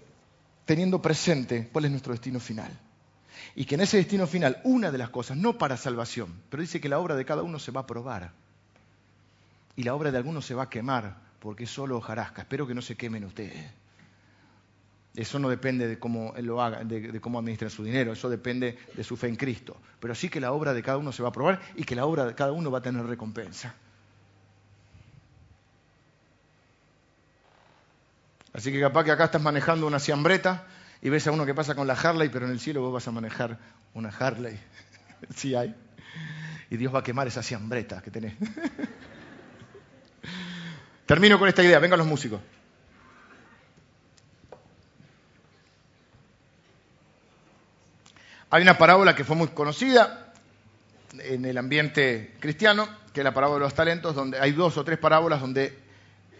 teniendo presente cuál es nuestro destino final y que en ese destino final, una de las cosas, no para salvación, pero dice que la obra de cada uno se va a probar. Y la obra de algunos se va a quemar, porque es solo hojarasca. Espero que no se quemen ustedes. Eso no depende de cómo él lo haga, de, cómo administra su dinero, eso depende de su fe en Cristo. Pero sí que la obra de cada uno se va a probar y que la obra de cada uno va a tener recompensa. Así que capaz que acá estás manejando una ciambreta y ves a uno que pasa con la Harley, pero en el cielo vos vas a manejar una Harley. [laughs] sí hay. Y Dios va a quemar esa ciambreta que tenés. [laughs] Termino con esta idea. Vengan los músicos. Hay una parábola que fue muy conocida en el ambiente cristiano, que es la parábola de los talentos, donde hay dos o tres parábolas donde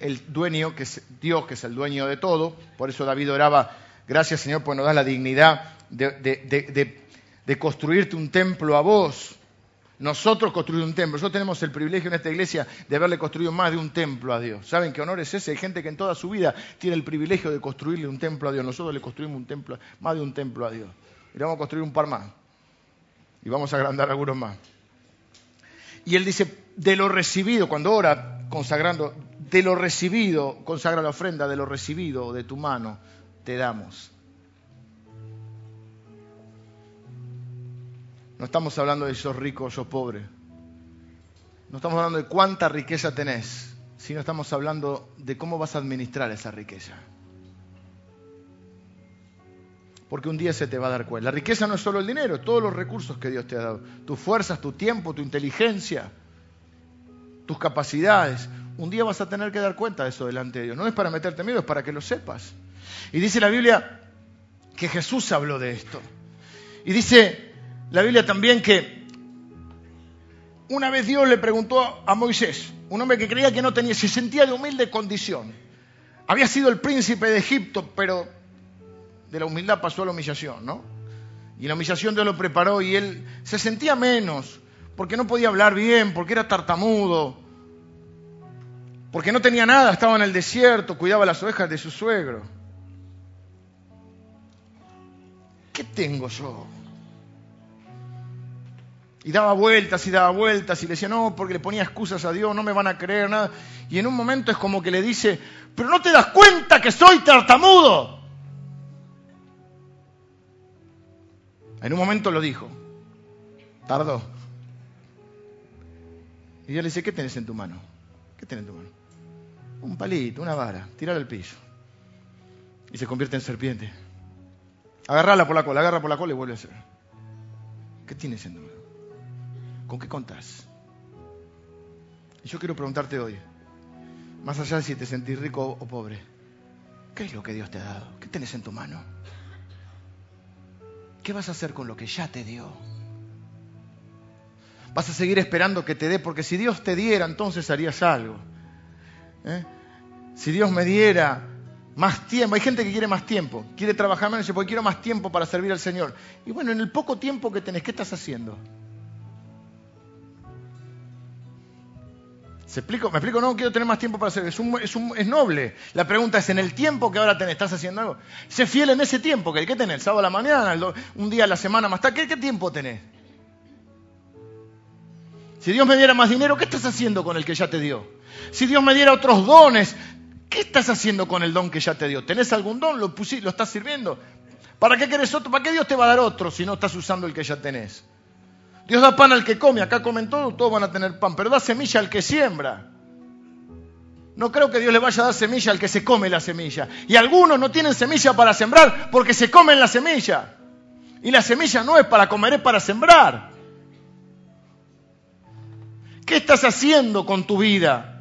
el dueño, que es Dios, que es el dueño de todo, por eso David oraba Gracias, Señor, por nos das la dignidad de, construirte un templo a vos. Nosotros construir un templo. Nosotros tenemos el privilegio en esta iglesia de haberle construido más de un templo a Dios. ¿Saben qué honor es ese? Hay gente que en toda su vida tiene el privilegio de construirle un templo a Dios. Nosotros le construimos un templo, más de un templo a Dios. Y le vamos a construir un par más. Y vamos a agrandar algunos más. Y él dice, de lo recibido, cuando ora consagrando, de lo recibido, consagra la ofrenda, de lo recibido de tu mano, te damos. No estamos hablando de sos rico o sos pobre. No estamos hablando de cuánta riqueza tenés, sino estamos hablando de cómo vas a administrar esa riqueza. Porque un día se te va a dar cuenta. La riqueza no es solo el dinero, todos los recursos que Dios te ha dado. Tus fuerzas, tu tiempo, tu inteligencia, tus capacidades. Un día vas a tener que dar cuenta de eso delante de Dios. No es para meterte miedo, es para que lo sepas. Y dice la Biblia que Jesús habló de esto. Y dice la Biblia también que una vez Dios le preguntó a Moisés, un hombre que creía que no tenía, se sentía de humilde condición. Había sido el príncipe de Egipto, pero de la humildad pasó a la humillación, ¿no? Y la humillación Dios lo preparó y él se sentía menos, porque no podía hablar bien, porque era tartamudo, porque no tenía nada, estaba en el desierto, cuidaba las ovejas de su suegro. ¿qué tengo yo? Y daba vueltas y daba vueltas y le decía, no, porque le ponía excusas a Dios, no me van a creer nada. Y en un momento es como que le dice, pero no te das cuenta que soy tartamudo. En un momento lo dijo, tardó. Y Dios le dice, ¿qué tenés en tu mano? ¿Qué tenés en tu mano? Un palito, una vara, tirar al piso. Y se convierte en serpiente. Agarrala por la cola, agarra por la cola y vuelve a hacer. ¿Qué tienes en número? ¿Con qué contás? Y yo quiero preguntarte hoy, más allá de si te sentís rico o pobre, ¿qué es lo que Dios te ha dado? ¿Qué tienes en tu mano? ¿Qué vas a hacer con lo que ya te dio? Vas a seguir esperando que te dé, porque si Dios te diera, entonces harías algo. ¿Eh? Si Dios me diera, más tiempo. Hay gente que quiere más tiempo, quiere trabajar menos y porque quiero más tiempo para servir al Señor. Y bueno, en el poco tiempo que tenés, ¿qué estás haciendo? ¿Me explico? No quiero tener más tiempo para hacer. Es, es, es, noble. La pregunta es, en el tiempo que ahora tenés, ¿estás haciendo algo? Sé fiel en ese tiempo. ¿Qué, qué tenés? ¿Sábado a la mañana? ¿Un día a la semana más tarde? ¿Qué, ¿Qué tiempo tenés? Si Dios me diera más dinero, ¿qué estás haciendo con el que ya te dio? Si Dios me diera otros dones, ¿qué estás haciendo con el don que ya te dio? ¿Tenés algún don? ¿Lo, ¿Lo estás sirviendo? ¿Para qué querés otro? ¿Para qué Dios te va a dar otro si no estás usando el que ya tenés? Dios da pan al que come, acá comen todo, todos van a tener pan, pero da semilla al que siembra. No creo que Dios le vaya a dar semilla al que se come la semilla. Y algunos no tienen semilla para sembrar porque se comen la semilla. Y la semilla no es para comer, es para sembrar. ¿Qué estás haciendo con tu vida?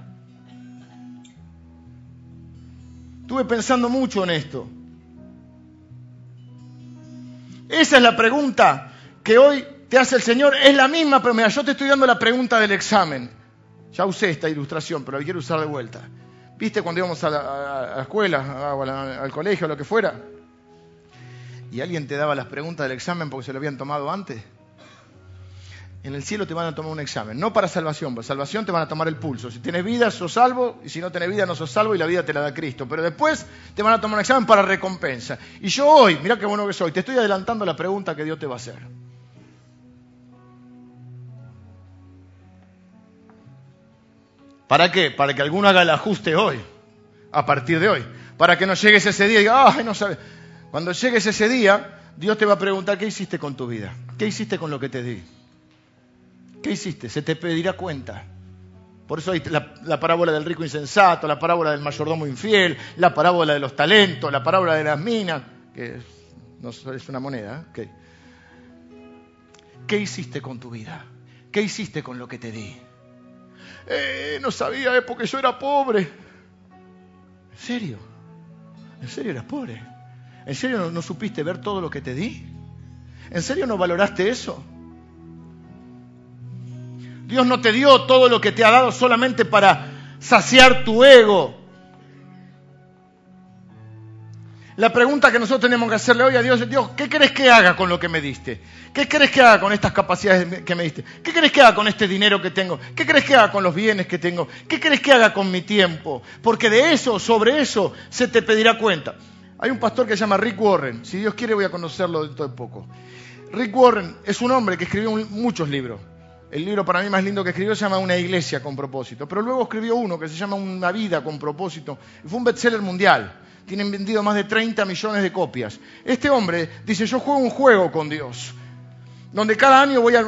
Estuve pensando mucho en esto. Esa es la pregunta que hoy te hace el Señor. Es la misma, pero mira, yo te estoy dando la pregunta del examen. Ya usé esta ilustración, pero la quiero usar de vuelta. ¿Viste cuando íbamos a la, escuela, o al colegio, o lo que fuera? Y alguien te daba las preguntas del examen porque se lo habían tomado antes en el cielo te van a tomar un examen, no para salvación, para salvación te van a tomar el pulso. Si tienes vida, sos salvo, y si no tienes vida, no sos salvo, y la vida te la da Cristo. Pero después te van a tomar un examen para recompensa. Y yo hoy, mira qué bueno que soy, te estoy adelantando la pregunta que Dios te va a hacer. ¿Para qué? Para que alguno haga el ajuste hoy, a partir de hoy. Para que no llegues ese día y digas, ay, no sabes. Cuando llegues ese día, Dios te va a preguntar, ¿qué hiciste con tu vida? ¿Qué hiciste con lo que te di? ¿Qué hiciste? Se te pedirá cuenta. Por eso hay la, parábola del rico insensato, la parábola del mayordomo infiel, la parábola de los talentos, la parábola de las minas, que no es una moneda. ¿eh? ¿Qué hiciste con tu vida? ¿Qué hiciste con lo que te di? Eh, no sabía, eh, porque yo era pobre. ¿En serio? ¿En serio eras pobre? ¿En serio no supiste ver todo lo que te di? ¿En serio no valoraste eso? Dios no te dio todo lo que te ha dado solamente para saciar tu ego. La pregunta que nosotros tenemos que hacerle hoy a Dios es, Dios, ¿qué crees que haga con lo que me diste? ¿Qué crees que haga con estas capacidades que me diste? ¿Qué crees que haga con este dinero que tengo? ¿Qué crees que haga con los bienes que tengo? ¿Qué crees que haga con mi tiempo? Porque de eso, sobre eso, se te pedirá cuenta. Hay un pastor que se llama Rick Warren. Si Dios quiere voy a conocerlo dentro de poco. Rick Warren es un hombre que escribió muchos libros. El libro para mí más lindo que escribió se llama Una iglesia con propósito. Pero luego escribió uno que se llama Una vida con propósito. Y fue un bestseller mundial. Tienen vendido más de 30 millones de copias. Este hombre dice, yo juego un juego con Dios. Donde cada año voy a...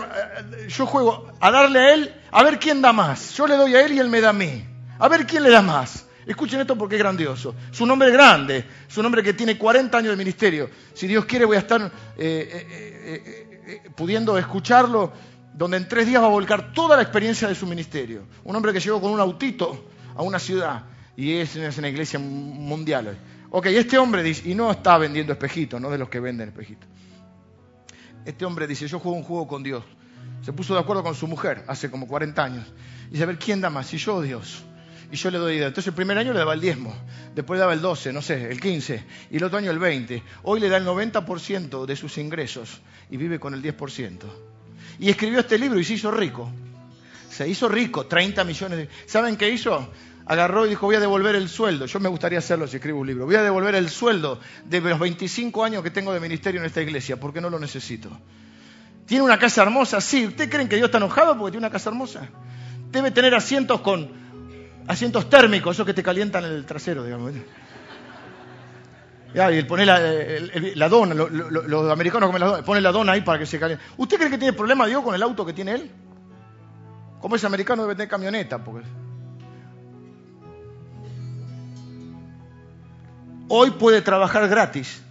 Yo juego a darle a Él, a ver quién da más. Yo le doy a Él y Él me da a mí. A ver quién le da más. Escuchen esto porque es grandioso. Su nombre es grande. Su nombre que tiene 40 años de ministerio. Si Dios quiere voy a estar eh, eh, eh, pudiendo escucharlo donde en tres días va a volcar toda la experiencia de su ministerio. Un hombre que llegó con un autito a una ciudad y es una iglesia mundial. Ok, este hombre dice, y no está vendiendo espejitos, no de los que venden espejitos. Este hombre dice, yo juego un juego con Dios. Se puso de acuerdo con su mujer hace como 40 años. Y dice, a ver, ¿quién da más? Si yo o Dios. Y yo le doy Entonces el primer año le daba el diezmo, después le daba el 12, no sé, el 15, y el otro año el 20. Hoy le da el 90% de sus ingresos y vive con el 10%. Y escribió este libro y se hizo rico. Se hizo rico, 30 millones de... ¿Saben qué hizo? Agarró y dijo, voy a devolver el sueldo. Yo me gustaría hacerlo si escribo un libro. Voy a devolver el sueldo de los 25 años que tengo de ministerio en esta iglesia, porque no lo necesito. ¿Tiene una casa hermosa? Sí. ¿Usted creen que Dios está enojado porque tiene una casa hermosa? Debe tener asientos con asientos térmicos, esos que te calientan el trasero, digamos. Ya, y él pone la, dona, los americanos comen la dona, pone la dona ahí para que se caliente. ¿Usted cree que tiene problema Dios con el auto que tiene él? Como es americano debe tener camioneta. Porque... Hoy puede trabajar gratis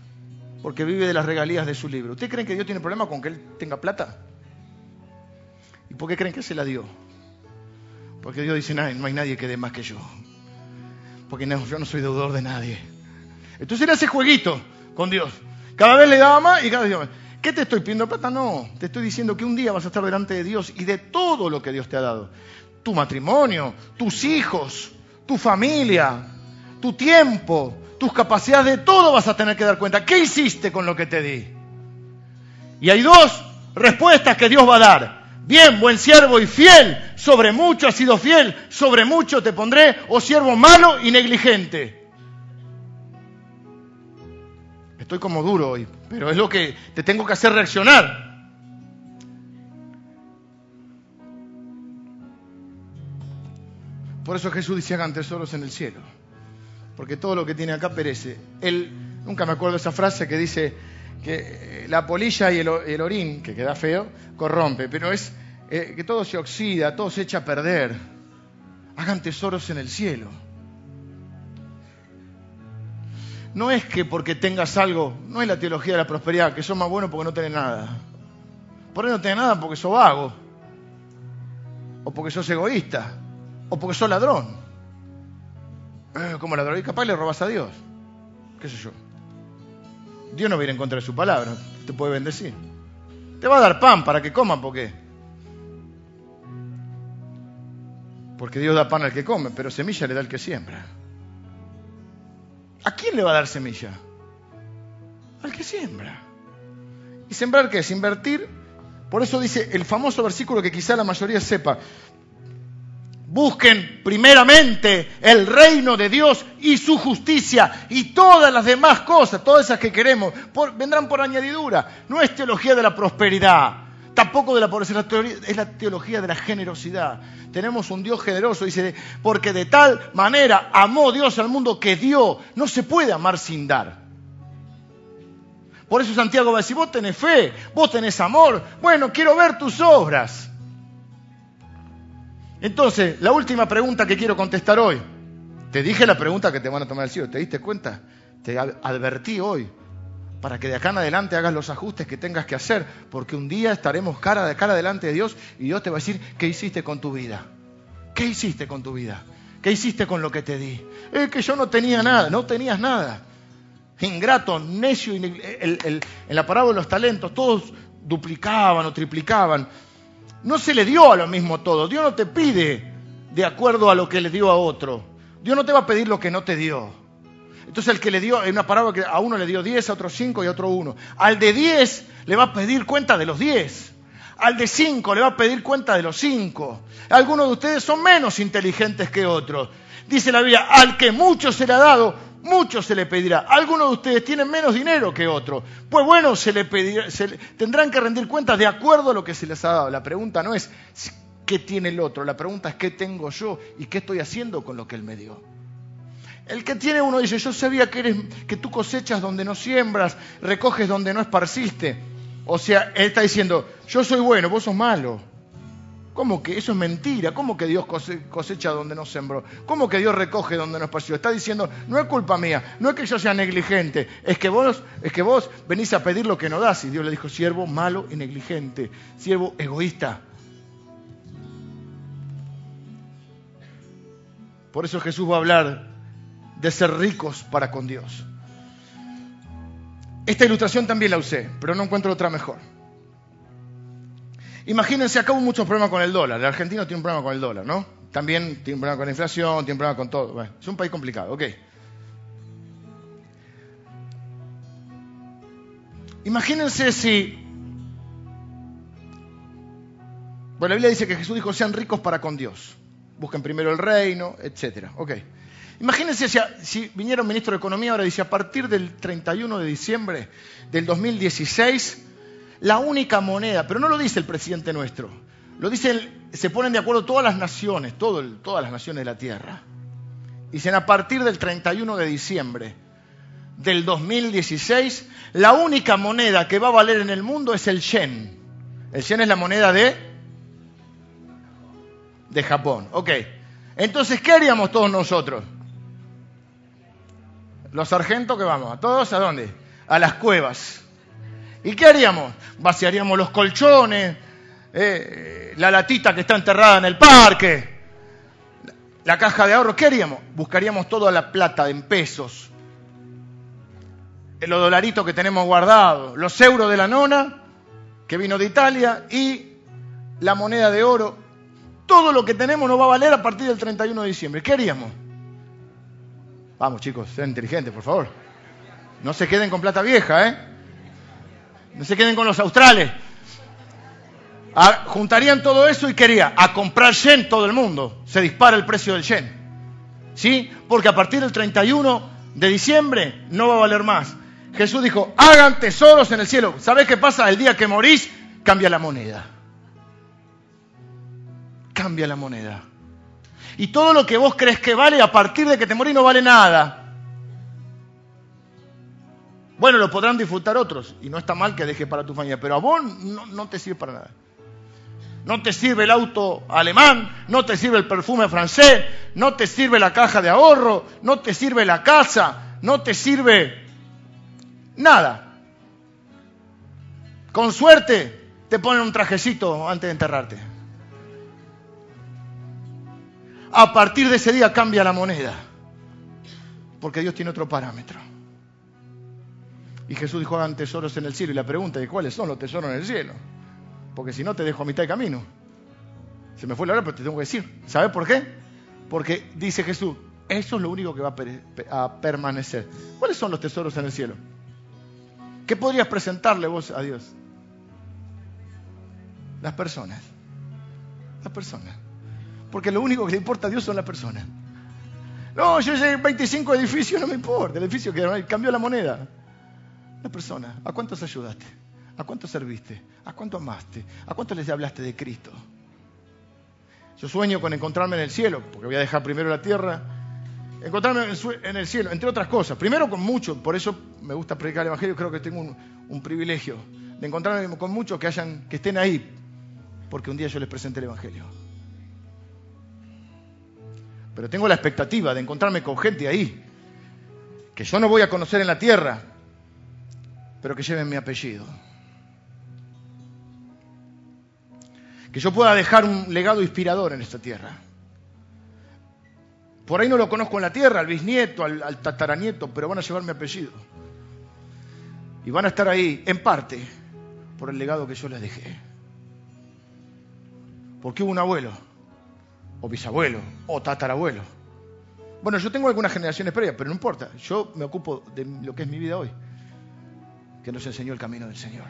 porque vive de las regalías de su libro. ¿Usted cree que Dios tiene problema con que él tenga plata? ¿Y por qué creen que se la dio? Porque Dios dice, no, no hay nadie que dé más que yo. Porque yo no soy deudor de nadie. Entonces era ese jueguito con Dios. Cada vez le daba más y cada vez más. ¿Qué te estoy pidiendo plata? No, te estoy diciendo que un día vas a estar delante de Dios y de todo lo que Dios te ha dado. Tu matrimonio, tus hijos, tu familia, tu tiempo, tus capacidades, de todo vas a tener que dar cuenta. ¿Qué hiciste con lo que te di? Y hay dos respuestas que Dios va a dar. Bien, buen siervo y fiel, sobre mucho has sido fiel, sobre mucho te pondré, oh siervo malo y negligente. Estoy como duro hoy, pero es lo que te tengo que hacer reaccionar. Por eso Jesús dice, hagan tesoros en el cielo, porque todo lo que tiene acá perece. Él, nunca me acuerdo esa frase que dice que la polilla y el, orín, que queda feo, corrompe, pero es eh, que todo se oxida, todo se echa a perder. Hagan tesoros en el cielo. No es que porque tengas algo, no es la teología de la prosperidad, que sos más bueno porque no tenés nada. Por ahí no tenés nada porque sos vago, o porque sos egoísta, o porque sos ladrón. Eh, como ladrón, y capaz le robas a Dios. ¿Qué sé yo? Dios no viene en contra de su palabra, te puede bendecir. Te va a dar pan para que coma, ¿por qué? Porque Dios da pan al que come, pero semilla le da al que siembra. ¿A quién le va a dar semilla? Al que siembra. ¿Y sembrar qué es? Invertir. Por eso dice el famoso versículo que quizá la mayoría sepa. Busquen primeramente el reino de Dios y su justicia y todas las demás cosas, todas esas que queremos, vendrán por añadidura. No es teología de la prosperidad, tampoco de la pobreza, es la teología de la generosidad. Tenemos un Dios generoso, dice, porque de tal manera amó Dios al mundo que dio. No se puede amar sin dar. Por eso Santiago va a decir, vos tenés fe, vos tenés amor, bueno, quiero ver tus obras. Entonces, la última pregunta que quiero contestar hoy. Te dije la pregunta que te van a tomar el cielo, ¿te diste cuenta? Te advertí hoy para que de acá en adelante hagas los ajustes que tengas que hacer, porque un día estaremos cara de cara delante de Dios y Dios te va a decir, ¿qué hiciste con tu vida? ¿Qué hiciste con tu vida? ¿Qué hiciste con lo que te di? Es que yo no tenía nada, no tenías nada. Ingrato, necio, en la parábola de los talentos, todos duplicaban o triplicaban. No se le dio a lo mismo todo. Dios no te pide de acuerdo a lo que le dio a otro. Dios no te va a pedir lo que no te dio. Entonces el que le dio, hay una parábola que a uno le dio 10, a otro 5 y a otro 1. Al de 10 le va a pedir cuenta de los 10. Al de 5 le va a pedir cuenta de los 5. Algunos de ustedes son menos inteligentes que otros. Dice la Biblia, al que mucho se le ha dado, mucho se le pedirá. Algunos de ustedes tienen menos dinero que otros. Pues bueno, se le pedirá, tendrán que rendir cuentas de acuerdo a lo que se les ha dado. La pregunta no es qué tiene el otro, la pregunta es qué tengo yo y qué estoy haciendo con lo que él me dio. El que tiene uno dice, yo sabía que, eres, que tú cosechas donde no siembras, recoges donde no esparciste. O sea, él está diciendo, yo soy bueno, vos sos malo. ¿Cómo que eso es mentira? ¿Cómo que Dios cosecha donde no sembró? ¿Cómo que Dios recoge donde no espació? Está diciendo, no es culpa mía, no es que yo sea negligente, es que vos, es que vos venís a pedir lo que no das. Y Dios le dijo, siervo malo y negligente, siervo egoísta. Por eso Jesús va a hablar de ser ricos para con Dios. Esta ilustración también la usé, pero no encuentro otra mejor. Imagínense, acá hubo muchos problemas con el dólar. El argentino tiene un problema con el dólar, ¿no? También tiene un problema con la inflación, tiene un problema con todo. es un país complicado, ok. Imagínense si... Bueno, la Biblia dice que Jesús dijo, sean ricos para con Dios. Busquen primero el reino, etc. Ok. Imagínense si, si, viniera un ministro de Economía ahora dice, a partir del 31 de diciembre del 2016 la única moneda, pero no lo dice el presidente nuestro, lo dicen, se ponen de acuerdo todas las naciones, todas las naciones de la Tierra. Dicen, a partir del 31 de diciembre del 2016, la única moneda que va a valer en el mundo es el yen. El yen es la moneda de, de Japón. Ok. Entonces, ¿qué haríamos todos nosotros? Los sargentos que vamos, ¿a todos a dónde? A las cuevas. ¿Y qué haríamos? Vaciaríamos los colchones, eh, la latita que está enterrada en el parque, la caja de ahorro. ¿Qué haríamos? Buscaríamos toda la plata en pesos, los dolaritos que tenemos guardados, los euros de la nona que vino de Italia y la moneda de oro. Todo lo que tenemos nos va a valer a partir del 31 de diciembre. ¿Qué haríamos? Vamos chicos, sean inteligentes, por favor. No se queden con plata vieja, ¿eh? No se queden con los australes. Ah, juntarían todo eso y quería a comprar yen todo el mundo. Se dispara el precio del yen. ¿Sí? Porque a partir del 31 de diciembre no va a valer más. Jesús dijo, hagan tesoros en el cielo. ¿Sabes qué pasa? El día que morís, cambia la moneda. Cambia la moneda. Y todo lo que vos crees que vale, a partir de que te morís no vale nada. Bueno, lo podrán disfrutar otros. Y no está mal que dejes para tu familia. Pero a vos no, no te sirve para nada. No te sirve el auto alemán, no te sirve el perfume francés, no te sirve la caja de ahorro, no te sirve la casa, no te sirve nada. Con suerte te ponen un trajecito antes de enterrarte. A partir de ese día cambia la moneda, porque Dios tiene otro parámetro. Y Jesús dijo, hagan tesoros en el cielo. Y la pregunta es, ¿cuáles son los tesoros en el cielo? porque si no te dejo a mitad de camino. Se me fue la hora, pero te tengo que decir. ¿Sabes por qué? Porque dice Jesús, eso es lo único que va a, permanecer. ¿Cuáles son los tesoros en el cielo? ¿Qué podrías presentarle vos a Dios? Las personas. Las personas. Porque lo único que le importa a Dios son las personas. No, yo llegué 25 edificios, no me importa. El edificio que cambió la moneda. Las personas. ¿A cuántos ayudaste? ¿A cuánto serviste? ¿A cuánto amaste? ¿A cuánto les hablaste de Cristo? Yo sueño con encontrarme en el cielo, porque voy a dejar primero la tierra. Encontrarme en el cielo, entre otras cosas. Primero con muchos, por eso me gusta predicar el Evangelio, creo que tengo un, privilegio de encontrarme con muchos que, hayan, que estén ahí, porque un día yo les presente el Evangelio. Pero tengo la expectativa de encontrarme con gente ahí, que yo no voy a conocer en la tierra, pero que lleven mi apellido. que yo pueda dejar un legado inspirador en esta tierra. Por ahí no lo conozco en la tierra, al bisnieto, al, tataranieto, pero van a llevar mi apellido. Y van a estar ahí, en parte, por el legado que yo les dejé. Porque hubo un abuelo, o bisabuelo, o tatarabuelo. Bueno, yo tengo algunas generaciones previas, pero no importa. Yo me ocupo de lo que es mi vida hoy, que nos enseñó el camino del Señor.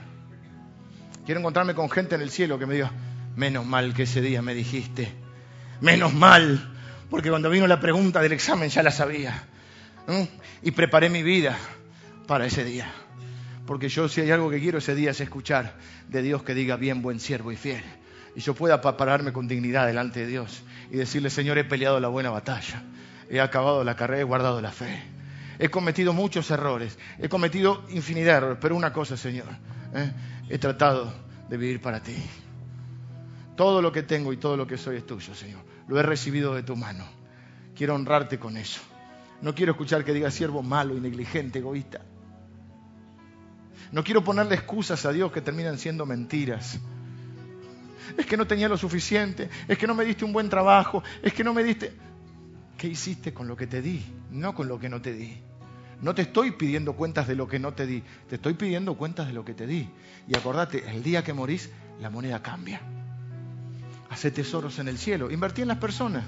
Quiero encontrarme con gente en el cielo que me diga, Menos mal que ese día me dijiste. Menos mal, porque cuando vino la pregunta del examen ya la sabía. Y preparé mi vida para ese día. Porque yo si hay algo que quiero ese día es escuchar de Dios que diga bien, buen siervo y fiel. Y yo pueda pararme con dignidad delante de Dios y decirle, Señor, he peleado la buena batalla. He acabado la carrera, he guardado la fe. He cometido muchos errores, he cometido infinidad de errores, pero una cosa, Señor, ¿eh? he tratado de vivir para ti. Todo lo que tengo y todo lo que soy es tuyo, Señor. Lo he recibido de tu mano. Quiero honrarte con eso. No quiero escuchar que diga siervo malo y negligente, egoísta. No quiero ponerle excusas a Dios que terminan siendo mentiras. Es que no tenía lo suficiente, es que no me diste un buen trabajo, es que no me diste... ¿Qué hiciste con lo que te di? No con lo que no te di. No te estoy pidiendo cuentas de lo que no te di, te estoy pidiendo cuentas de lo que te di. Y acordate, el día que morís, la moneda cambia. Hace tesoros en el cielo. Invertí en las personas.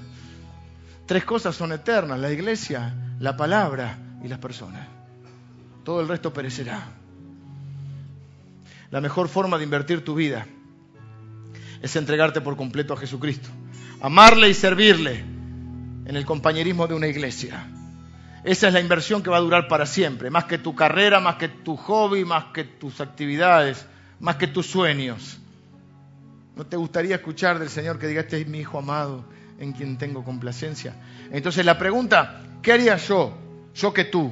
Tres cosas son eternas, la iglesia, la palabra y las personas. Todo el resto perecerá. La mejor forma de invertir tu vida es entregarte por completo a Jesucristo. Amarle y servirle en el compañerismo de una iglesia. Esa es la inversión que va a durar para siempre, más que tu carrera, más que tu hobby, más que tus actividades, más que tus sueños. ¿No te gustaría escuchar del Señor que diga, este es mi Hijo amado en quien tengo complacencia? Entonces la pregunta, ¿qué haría yo? Yo que tú.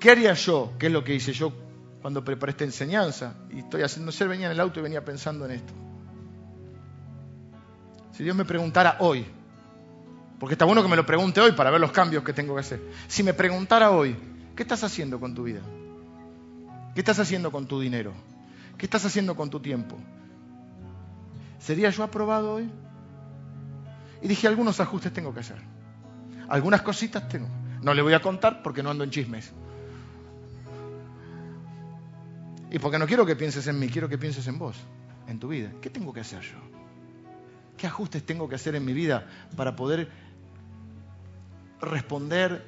¿Qué haría yo? ¿Qué es lo que hice yo cuando preparé esta enseñanza? Y estoy haciendo ser, venía en el auto y venía pensando en esto. Si Dios me preguntara hoy, porque está bueno que me lo pregunte hoy para ver los cambios que tengo que hacer. Si me preguntara hoy, ¿qué estás haciendo con tu vida? ¿Qué estás haciendo con tu dinero? ¿Qué estás haciendo con tu tiempo? ¿Sería yo aprobado hoy? Y dije, algunos ajustes tengo que hacer. Algunas cositas tengo. No le voy a contar porque no ando en chismes. Y porque no quiero que pienses en mí, quiero que pienses en vos, en tu vida. ¿Qué tengo que hacer yo? ¿Qué ajustes tengo que hacer en mi vida para poder responder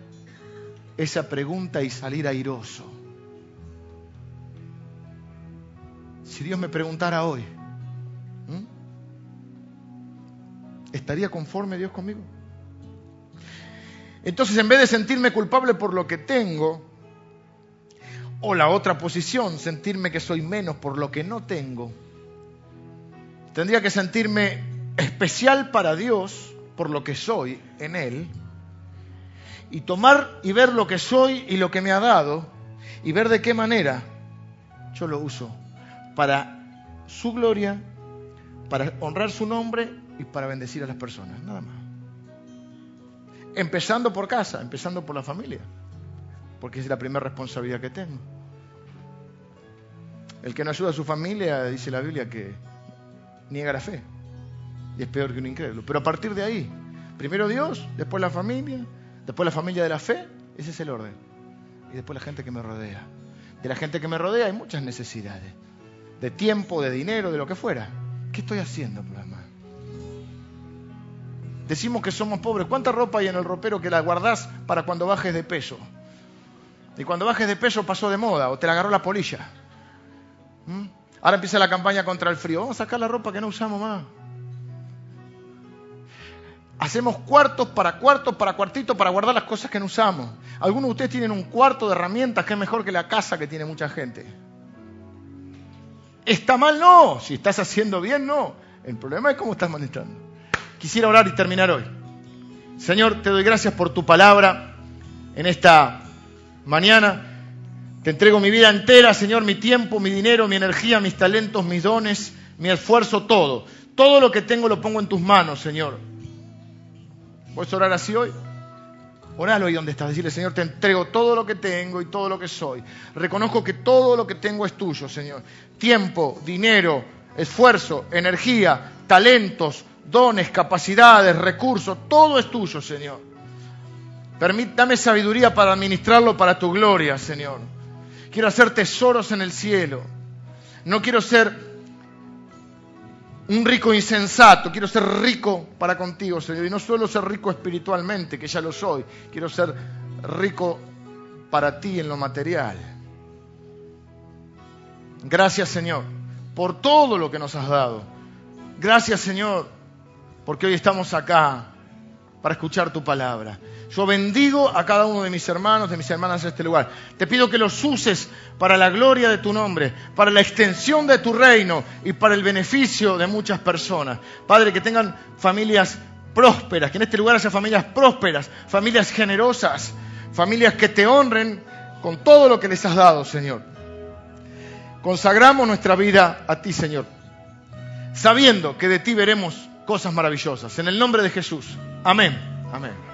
esa pregunta y salir airoso? Si Dios me preguntara hoy, ¿estaría conforme Dios conmigo? Entonces, en vez de sentirme culpable por lo que tengo, o la otra posición, sentirme que soy menos por lo que no tengo, tendría que sentirme especial para Dios por lo que soy en Él, y tomar y ver lo que soy y lo que me ha dado, y ver de qué manera yo lo uso para su gloria, para honrar su nombre y para bendecir a las personas, nada más. Empezando por casa, empezando por la familia, porque es la primera responsabilidad que tengo. El que no ayuda a su familia, dice la Biblia, que niega la fe. Y es peor que un incrédulo. Pero a partir de ahí, primero Dios, después la familia, después la familia de la fe, ese es el orden. Y después la gente que me rodea. De la gente que me rodea hay muchas necesidades. De tiempo, de dinero, de lo que fuera. ¿Qué estoy haciendo, problema? Decimos que somos pobres. ¿Cuánta ropa hay en el ropero que la guardás para cuando bajes de peso? Y cuando bajes de peso pasó de moda o te la agarró la polilla. ¿Mm? Ahora empieza la campaña contra el frío. Vamos a sacar la ropa que no usamos más. Hacemos cuartos para cuartos para cuartitos para guardar las cosas que no usamos. Algunos de ustedes tienen un cuarto de herramientas que es mejor que la casa que tiene mucha gente. ¿Está mal? No. Si estás haciendo bien, no. El problema es cómo estás manejando. Quisiera orar y terminar hoy. Señor, te doy gracias por tu palabra en esta mañana. Te entrego mi vida entera, Señor, mi tiempo, mi dinero, mi energía, mis talentos, mis dones, mi esfuerzo, todo. Todo lo que tengo lo pongo en tus manos, Señor. ¿Puedes orar así hoy? Oralo ahí donde estás. Decirle, Señor, te entrego todo lo que tengo y todo lo que soy. Reconozco que todo lo que tengo es tuyo, Señor. Tiempo, dinero, esfuerzo, energía, talentos, dones, capacidades, recursos, todo es tuyo, Señor. Permítame sabiduría para administrarlo para tu gloria, Señor. Quiero hacer tesoros en el cielo. No quiero ser un rico insensato, quiero ser rico para contigo, Señor. Y no solo ser rico espiritualmente, que ya lo soy, quiero ser rico para ti en lo material. Gracias, Señor, por todo lo que nos has dado. Gracias, Señor, porque hoy estamos acá para escuchar tu palabra. Yo bendigo a cada uno de mis hermanos, de mis hermanas en este lugar. Te pido que los uses para la gloria de tu nombre, para la extensión de tu reino y para el beneficio de muchas personas. Padre, que tengan familias prósperas, que en este lugar haya familias prósperas, familias generosas, familias que te honren con todo lo que les has dado, Señor. Consagramos nuestra vida a ti, Señor, sabiendo que de ti veremos cosas maravillosas. En el nombre de Jesús. Amén. Amén.